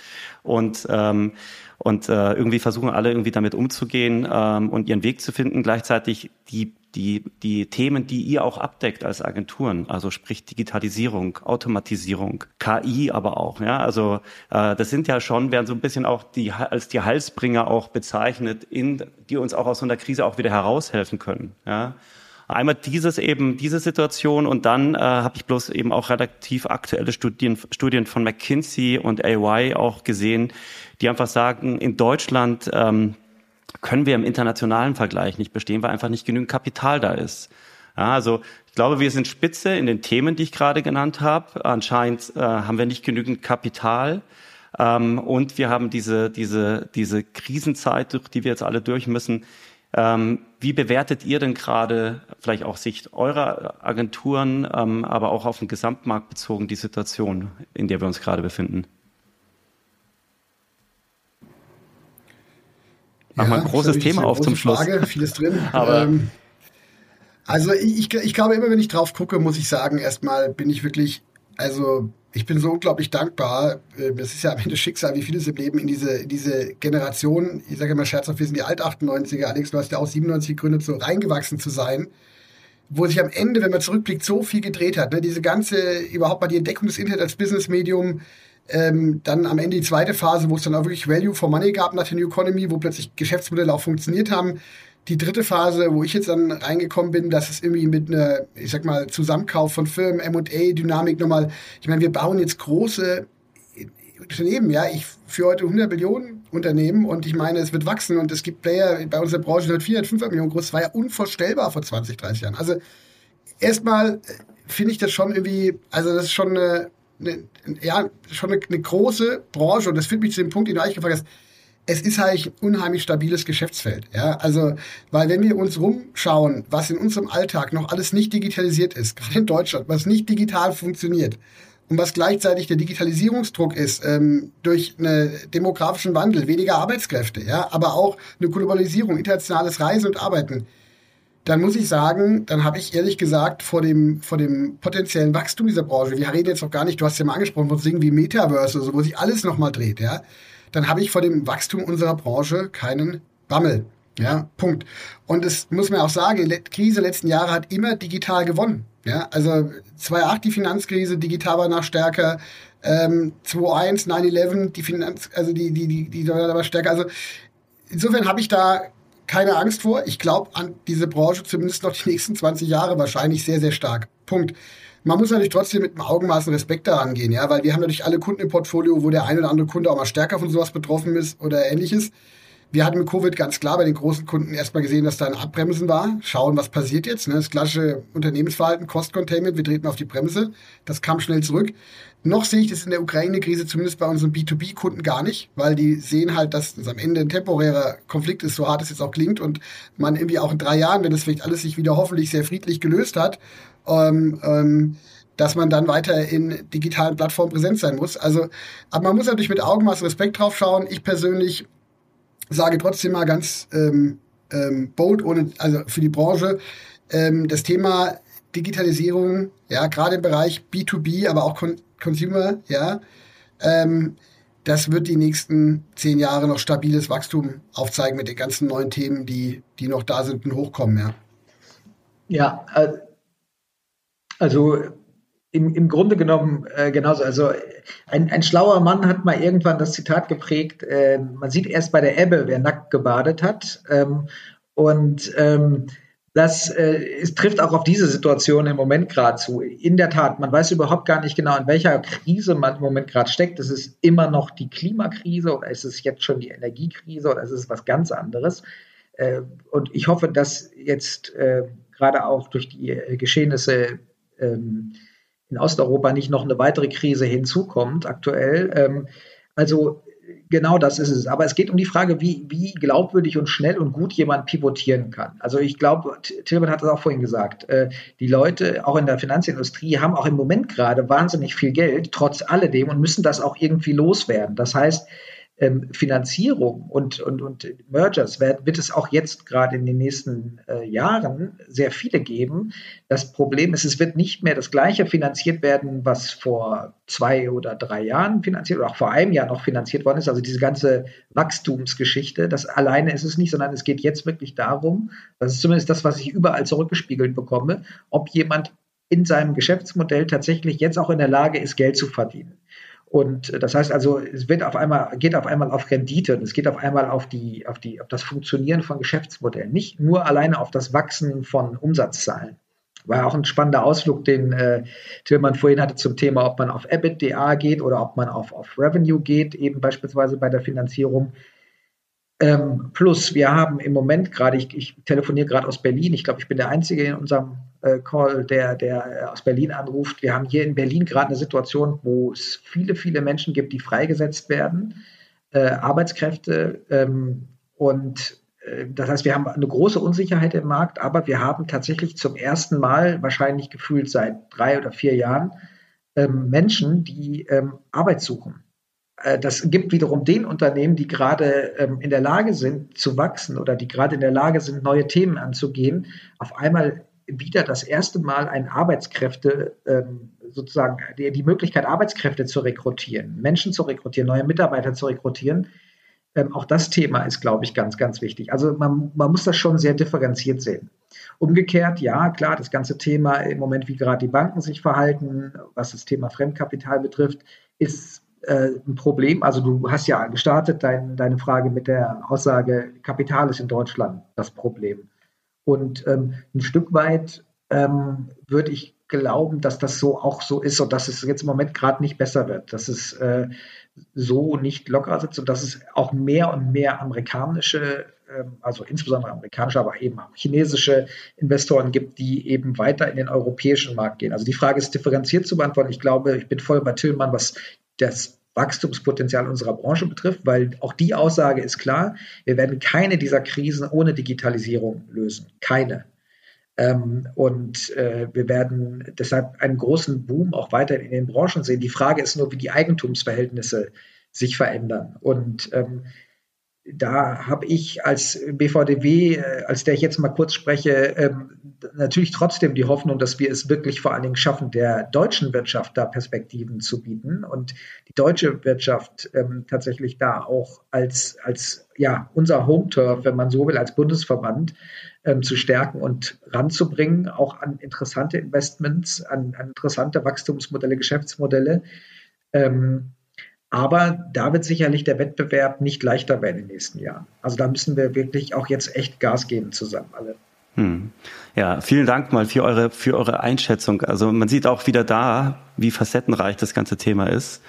Und ähm, und äh, irgendwie versuchen alle irgendwie damit umzugehen ähm, und ihren Weg zu finden. Gleichzeitig die die, die Themen, die ihr auch abdeckt als Agenturen, also sprich Digitalisierung, Automatisierung, KI aber auch, ja, also äh, das sind ja schon, werden so ein bisschen auch die als die Halsbringer auch bezeichnet, in, die uns auch aus so einer Krise auch wieder heraushelfen können, ja. Einmal dieses eben, diese Situation und dann äh, habe ich bloß eben auch relativ aktuelle Studien, Studien von McKinsey und AY auch gesehen, die einfach sagen, in Deutschland ähm, können wir im internationalen Vergleich nicht bestehen, weil einfach nicht genügend Kapital da ist. Ja, also ich glaube, wir sind Spitze in den Themen, die ich gerade genannt habe. Anscheinend äh, haben wir nicht genügend Kapital. Ähm, und wir haben diese, diese, diese Krisenzeit, durch die wir jetzt alle durch müssen. Ähm, wie bewertet ihr denn gerade, vielleicht auch Sicht eurer Agenturen, ähm, aber auch auf den Gesamtmarkt bezogen, die Situation, in der wir uns gerade befinden? Mach ja, mal ein großes Thema auf zum Schluss. Frage, vieles drin. Aber ähm, also ich, ich glaube immer, wenn ich drauf gucke, muss ich sagen, erstmal bin ich wirklich, also ich bin so unglaublich dankbar. Ähm, das ist ja am Ende Schicksal, wie viele im Leben in diese, in diese Generation, ich sage immer scherzhaft, wir sind die Alt-98er, Alex, du hast ja auch 97 gegründet, so reingewachsen zu sein wo sich am Ende, wenn man zurückblickt, so viel gedreht hat. Ne? Diese ganze, überhaupt mal die Entdeckung des Internet als Business-Medium, ähm, dann am Ende die zweite Phase, wo es dann auch wirklich Value for Money gab nach der New Economy, wo plötzlich Geschäftsmodelle auch funktioniert haben. die dritte Phase, wo ich jetzt dann reingekommen bin, dass es irgendwie mit einer, ich sag mal, Zusammenkauf von Firmen, M&A-Dynamik nochmal, ich meine, wir bauen jetzt große Unternehmen, ja, ich für heute 100 Millionen Unternehmen und ich meine, es wird wachsen und es gibt Player bei unserer Branche, die heute 400, 500 Millionen groß, das war ja unvorstellbar vor 20, 30 Jahren. Also erstmal finde ich das schon irgendwie, also das ist schon eine, eine ja, schon eine, eine, große Branche und das führt mich zu dem Punkt, den du eigentlich gefragt hast, es ist halt ein unheimlich stabiles Geschäftsfeld. Ja, also, weil wenn wir uns rumschauen, was in unserem Alltag noch alles nicht digitalisiert ist, gerade in Deutschland, was nicht digital funktioniert und was gleichzeitig der Digitalisierungsdruck ist, ähm, durch einen demografischen Wandel, weniger Arbeitskräfte, ja, aber auch eine Globalisierung, internationales Reisen und Arbeiten, dann muss ich sagen, dann habe ich ehrlich gesagt vor dem, vor dem potenziellen Wachstum dieser Branche, wir reden jetzt noch gar nicht, du hast ja mal angesprochen, von Dingen wie Metaverse, oder so, wo sich alles nochmal dreht, ja, dann habe ich vor dem Wachstum unserer Branche keinen Bammel. Ja, Punkt. Und es muss man auch sagen, die Krise letzten Jahre hat immer digital gewonnen. Ja, also 2008 die Finanzkrise, digital war noch stärker. Ähm, 2001, 9-11, die Finanz, also die, die, die, die war stärker. Also insofern habe ich da keine Angst vor. Ich glaube an diese Branche zumindest noch die nächsten 20 Jahre wahrscheinlich sehr, sehr stark. Punkt. Man muss natürlich trotzdem mit einem Augenmaß und Respekt daran gehen, ja, weil wir haben natürlich alle Kunden im Portfolio, wo der eine oder andere Kunde auch mal stärker von sowas betroffen ist oder ähnliches. Wir hatten mit Covid ganz klar bei den großen Kunden erstmal gesehen, dass da ein Abbremsen war. Schauen, was passiert jetzt. Ne? Das klassische Unternehmensverhalten, Cost Containment, wir treten auf die Bremse. Das kam schnell zurück. Noch sehe ich das in der Ukraine-Krise zumindest bei unseren B2B-Kunden gar nicht, weil die sehen halt, dass es am Ende ein temporärer Konflikt ist, so hart es jetzt auch klingt, und man irgendwie auch in drei Jahren, wenn das vielleicht alles sich wieder hoffentlich sehr friedlich gelöst hat, ähm, ähm, dass man dann weiter in digitalen Plattformen präsent sein muss. Also, aber man muss natürlich mit Augenmaß Respekt drauf schauen. Ich persönlich sage trotzdem mal ganz ähm, ähm, bold, ohne, also für die Branche, ähm, das Thema Digitalisierung, ja, gerade im Bereich B2B, aber auch Con Consumer, ja, ähm, das wird die nächsten zehn Jahre noch stabiles Wachstum aufzeigen mit den ganzen neuen Themen, die, die noch da sind und hochkommen, ja. Ja, äh, also im, im Grunde genommen äh, genauso. Also ein, ein schlauer Mann hat mal irgendwann das Zitat geprägt, äh, man sieht erst bei der Ebbe, wer nackt gebadet hat. Ähm, und ähm, das äh, es trifft auch auf diese Situation im Moment gerade zu. In der Tat, man weiß überhaupt gar nicht genau, in welcher Krise man im Moment gerade steckt. Ist es immer noch die Klimakrise oder ist es jetzt schon die Energiekrise oder ist es was ganz anderes? Äh, und ich hoffe, dass jetzt äh, gerade auch durch die äh, Geschehnisse ähm, in Osteuropa nicht noch eine weitere Krise hinzukommt aktuell. Ähm, also genau das ist es. Aber es geht um die Frage, wie, wie glaubwürdig und schnell und gut jemand pivotieren kann. Also ich glaube, Tilman hat es auch vorhin gesagt, äh, die Leute auch in der Finanzindustrie haben auch im Moment gerade wahnsinnig viel Geld, trotz alledem, und müssen das auch irgendwie loswerden. Das heißt, ähm, Finanzierung und, und, und Mergers wird, wird es auch jetzt gerade in den nächsten äh, Jahren sehr viele geben. Das Problem ist, es wird nicht mehr das gleiche finanziert werden, was vor zwei oder drei Jahren finanziert oder auch vor einem Jahr noch finanziert worden ist. Also diese ganze Wachstumsgeschichte, das alleine ist es nicht, sondern es geht jetzt wirklich darum, das ist zumindest das, was ich überall zurückgespiegelt bekomme, ob jemand in seinem Geschäftsmodell tatsächlich jetzt auch in der Lage ist, Geld zu verdienen. Und äh, das heißt also, es wird auf einmal, geht auf einmal auf Rendite und es geht auf einmal auf die, auf die, auf das Funktionieren von Geschäftsmodellen, nicht nur alleine auf das Wachsen von Umsatzzahlen. War auch ein spannender Ausflug, den äh, Tillmann vorhin hatte zum Thema, ob man auf EBITDA geht oder ob man auf, auf Revenue geht, eben beispielsweise bei der Finanzierung. Ähm, plus, wir haben im Moment gerade, ich, ich telefoniere gerade aus Berlin, ich glaube, ich bin der Einzige in unserem Call, der, der äh, aus Berlin anruft. Wir haben hier in Berlin gerade eine Situation, wo es viele, viele Menschen gibt, die freigesetzt werden, äh, Arbeitskräfte. Ähm, und äh, das heißt, wir haben eine große Unsicherheit im Markt, aber wir haben tatsächlich zum ersten Mal, wahrscheinlich gefühlt seit drei oder vier Jahren, ähm, Menschen, die ähm, Arbeit suchen. Äh, das gibt wiederum den Unternehmen, die gerade ähm, in der Lage sind zu wachsen oder die gerade in der Lage sind, neue Themen anzugehen, auf einmal wieder das erste Mal ein Arbeitskräfte, ähm, sozusagen die, die, Möglichkeit, Arbeitskräfte zu rekrutieren, Menschen zu rekrutieren, neue Mitarbeiter zu rekrutieren. Ähm, auch das Thema ist, glaube ich, ganz, ganz wichtig. Also man, man muss das schon sehr differenziert sehen. Umgekehrt, ja, klar, das ganze Thema im Moment, wie gerade die Banken sich verhalten, was das Thema Fremdkapital betrifft, ist äh, ein Problem. Also du hast ja gestartet dein, deine Frage mit der Aussage, Kapital ist in Deutschland das Problem. Und ähm, ein Stück weit ähm, würde ich glauben, dass das so auch so ist und dass es jetzt im Moment gerade nicht besser wird, dass es äh, so nicht locker sitzt und dass es auch mehr und mehr amerikanische, ähm, also insbesondere amerikanische, aber eben auch chinesische Investoren gibt, die eben weiter in den europäischen Markt gehen. Also die Frage ist differenziert zu beantworten. Ich glaube, ich bin voll bei Tillmann, was das Wachstumspotenzial unserer Branche betrifft, weil auch die Aussage ist klar, wir werden keine dieser Krisen ohne Digitalisierung lösen. Keine. Ähm, und äh, wir werden deshalb einen großen Boom auch weiter in den Branchen sehen. Die Frage ist nur, wie die Eigentumsverhältnisse sich verändern. Und ähm, da habe ich als BVDW, äh, als der ich jetzt mal kurz spreche, ähm, natürlich trotzdem die Hoffnung, dass wir es wirklich vor allen Dingen schaffen, der deutschen Wirtschaft da Perspektiven zu bieten und die deutsche Wirtschaft ähm, tatsächlich da auch als, als ja, unser Home-Turf, wenn man so will, als Bundesverband ähm, zu stärken und ranzubringen, auch an interessante Investments, an, an interessante Wachstumsmodelle, Geschäftsmodelle. Aber da wird sicherlich der Wettbewerb nicht leichter werden in den nächsten Jahren. Also da müssen wir wirklich auch jetzt echt Gas geben zusammen alle. Hm. Ja, vielen Dank mal für eure, für eure Einschätzung. Also man sieht auch wieder da, wie facettenreich das ganze Thema ist.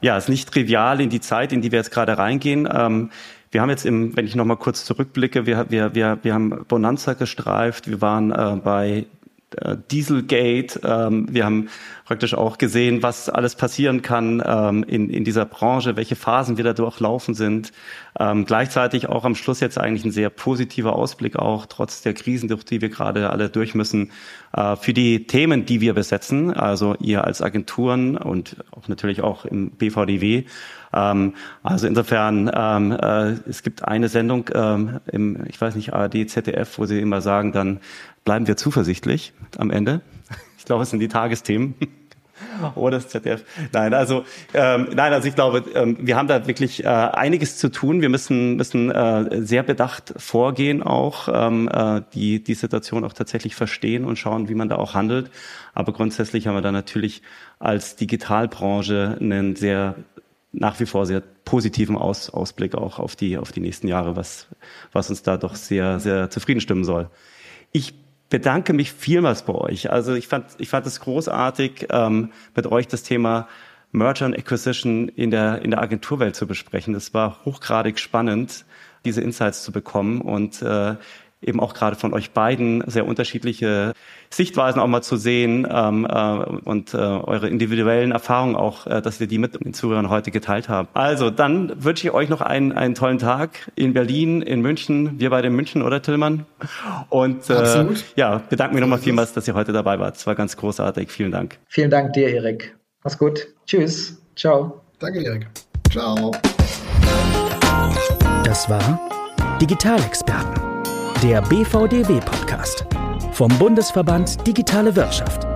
Ja, es ist nicht trivial in die Zeit, in die wir jetzt gerade reingehen. Ähm, wir haben jetzt im, wenn ich nochmal kurz zurückblicke, wir, wir, wir, wir haben Bonanza gestreift, wir waren äh, bei Dieselgate. Ähm, wir haben praktisch auch gesehen, was alles passieren kann ähm, in, in dieser Branche, welche Phasen wir da durchlaufen sind. Ähm, gleichzeitig auch am Schluss jetzt eigentlich ein sehr positiver Ausblick auch, trotz der Krisen, durch die wir gerade alle durch müssen, äh, für die Themen, die wir besetzen, also ihr als Agenturen und auch natürlich auch im BVDW. Ähm, also insofern, ähm, äh, es gibt eine Sendung ähm, im, ich weiß nicht, ARD, ZDF, wo sie immer sagen, dann bleiben wir zuversichtlich am Ende. Ich glaube, es sind die Tagesthemen. Oder das ZDF. Nein, also ähm, nein, also ich glaube, ähm, wir haben da wirklich äh, einiges zu tun. Wir müssen müssen äh, sehr bedacht vorgehen, auch ähm, äh, die die Situation auch tatsächlich verstehen und schauen, wie man da auch handelt. Aber grundsätzlich haben wir da natürlich als Digitalbranche einen sehr nach wie vor sehr positiven Aus, Ausblick auch auf die auf die nächsten Jahre, was was uns da doch sehr sehr zufrieden stimmen soll. Ich bedanke mich vielmals bei euch. Also ich fand, ich fand es großartig, ähm, mit euch das Thema Merger and Acquisition in der, in der Agenturwelt zu besprechen. Das war hochgradig spannend, diese Insights zu bekommen und äh, eben auch gerade von euch beiden sehr unterschiedliche Sichtweisen auch mal zu sehen ähm, äh, und äh, eure individuellen Erfahrungen auch, äh, dass ihr die mit den Zuhörern heute geteilt habt. Also dann wünsche ich euch noch einen, einen tollen Tag in Berlin, in München, wir beide in München, oder Tillmann? Und äh, ja, bedanke mich nochmal vielmals, dass ihr heute dabei wart. Es war ganz großartig. Vielen Dank. Vielen Dank dir, Erik. Mach's gut. Tschüss. Ciao. Danke, Erik. Ciao. Das war Digitalexperten der BVDW-Podcast vom Bundesverband Digitale Wirtschaft.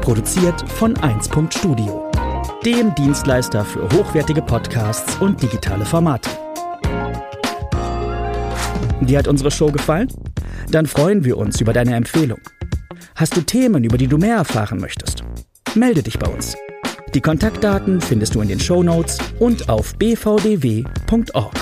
Produziert von 1. Studio, dem Dienstleister für hochwertige Podcasts und digitale Formate. Dir hat unsere Show gefallen? Dann freuen wir uns über deine Empfehlung. Hast du Themen, über die du mehr erfahren möchtest? Melde dich bei uns. Die Kontaktdaten findest du in den Show Notes und auf bvdw.org.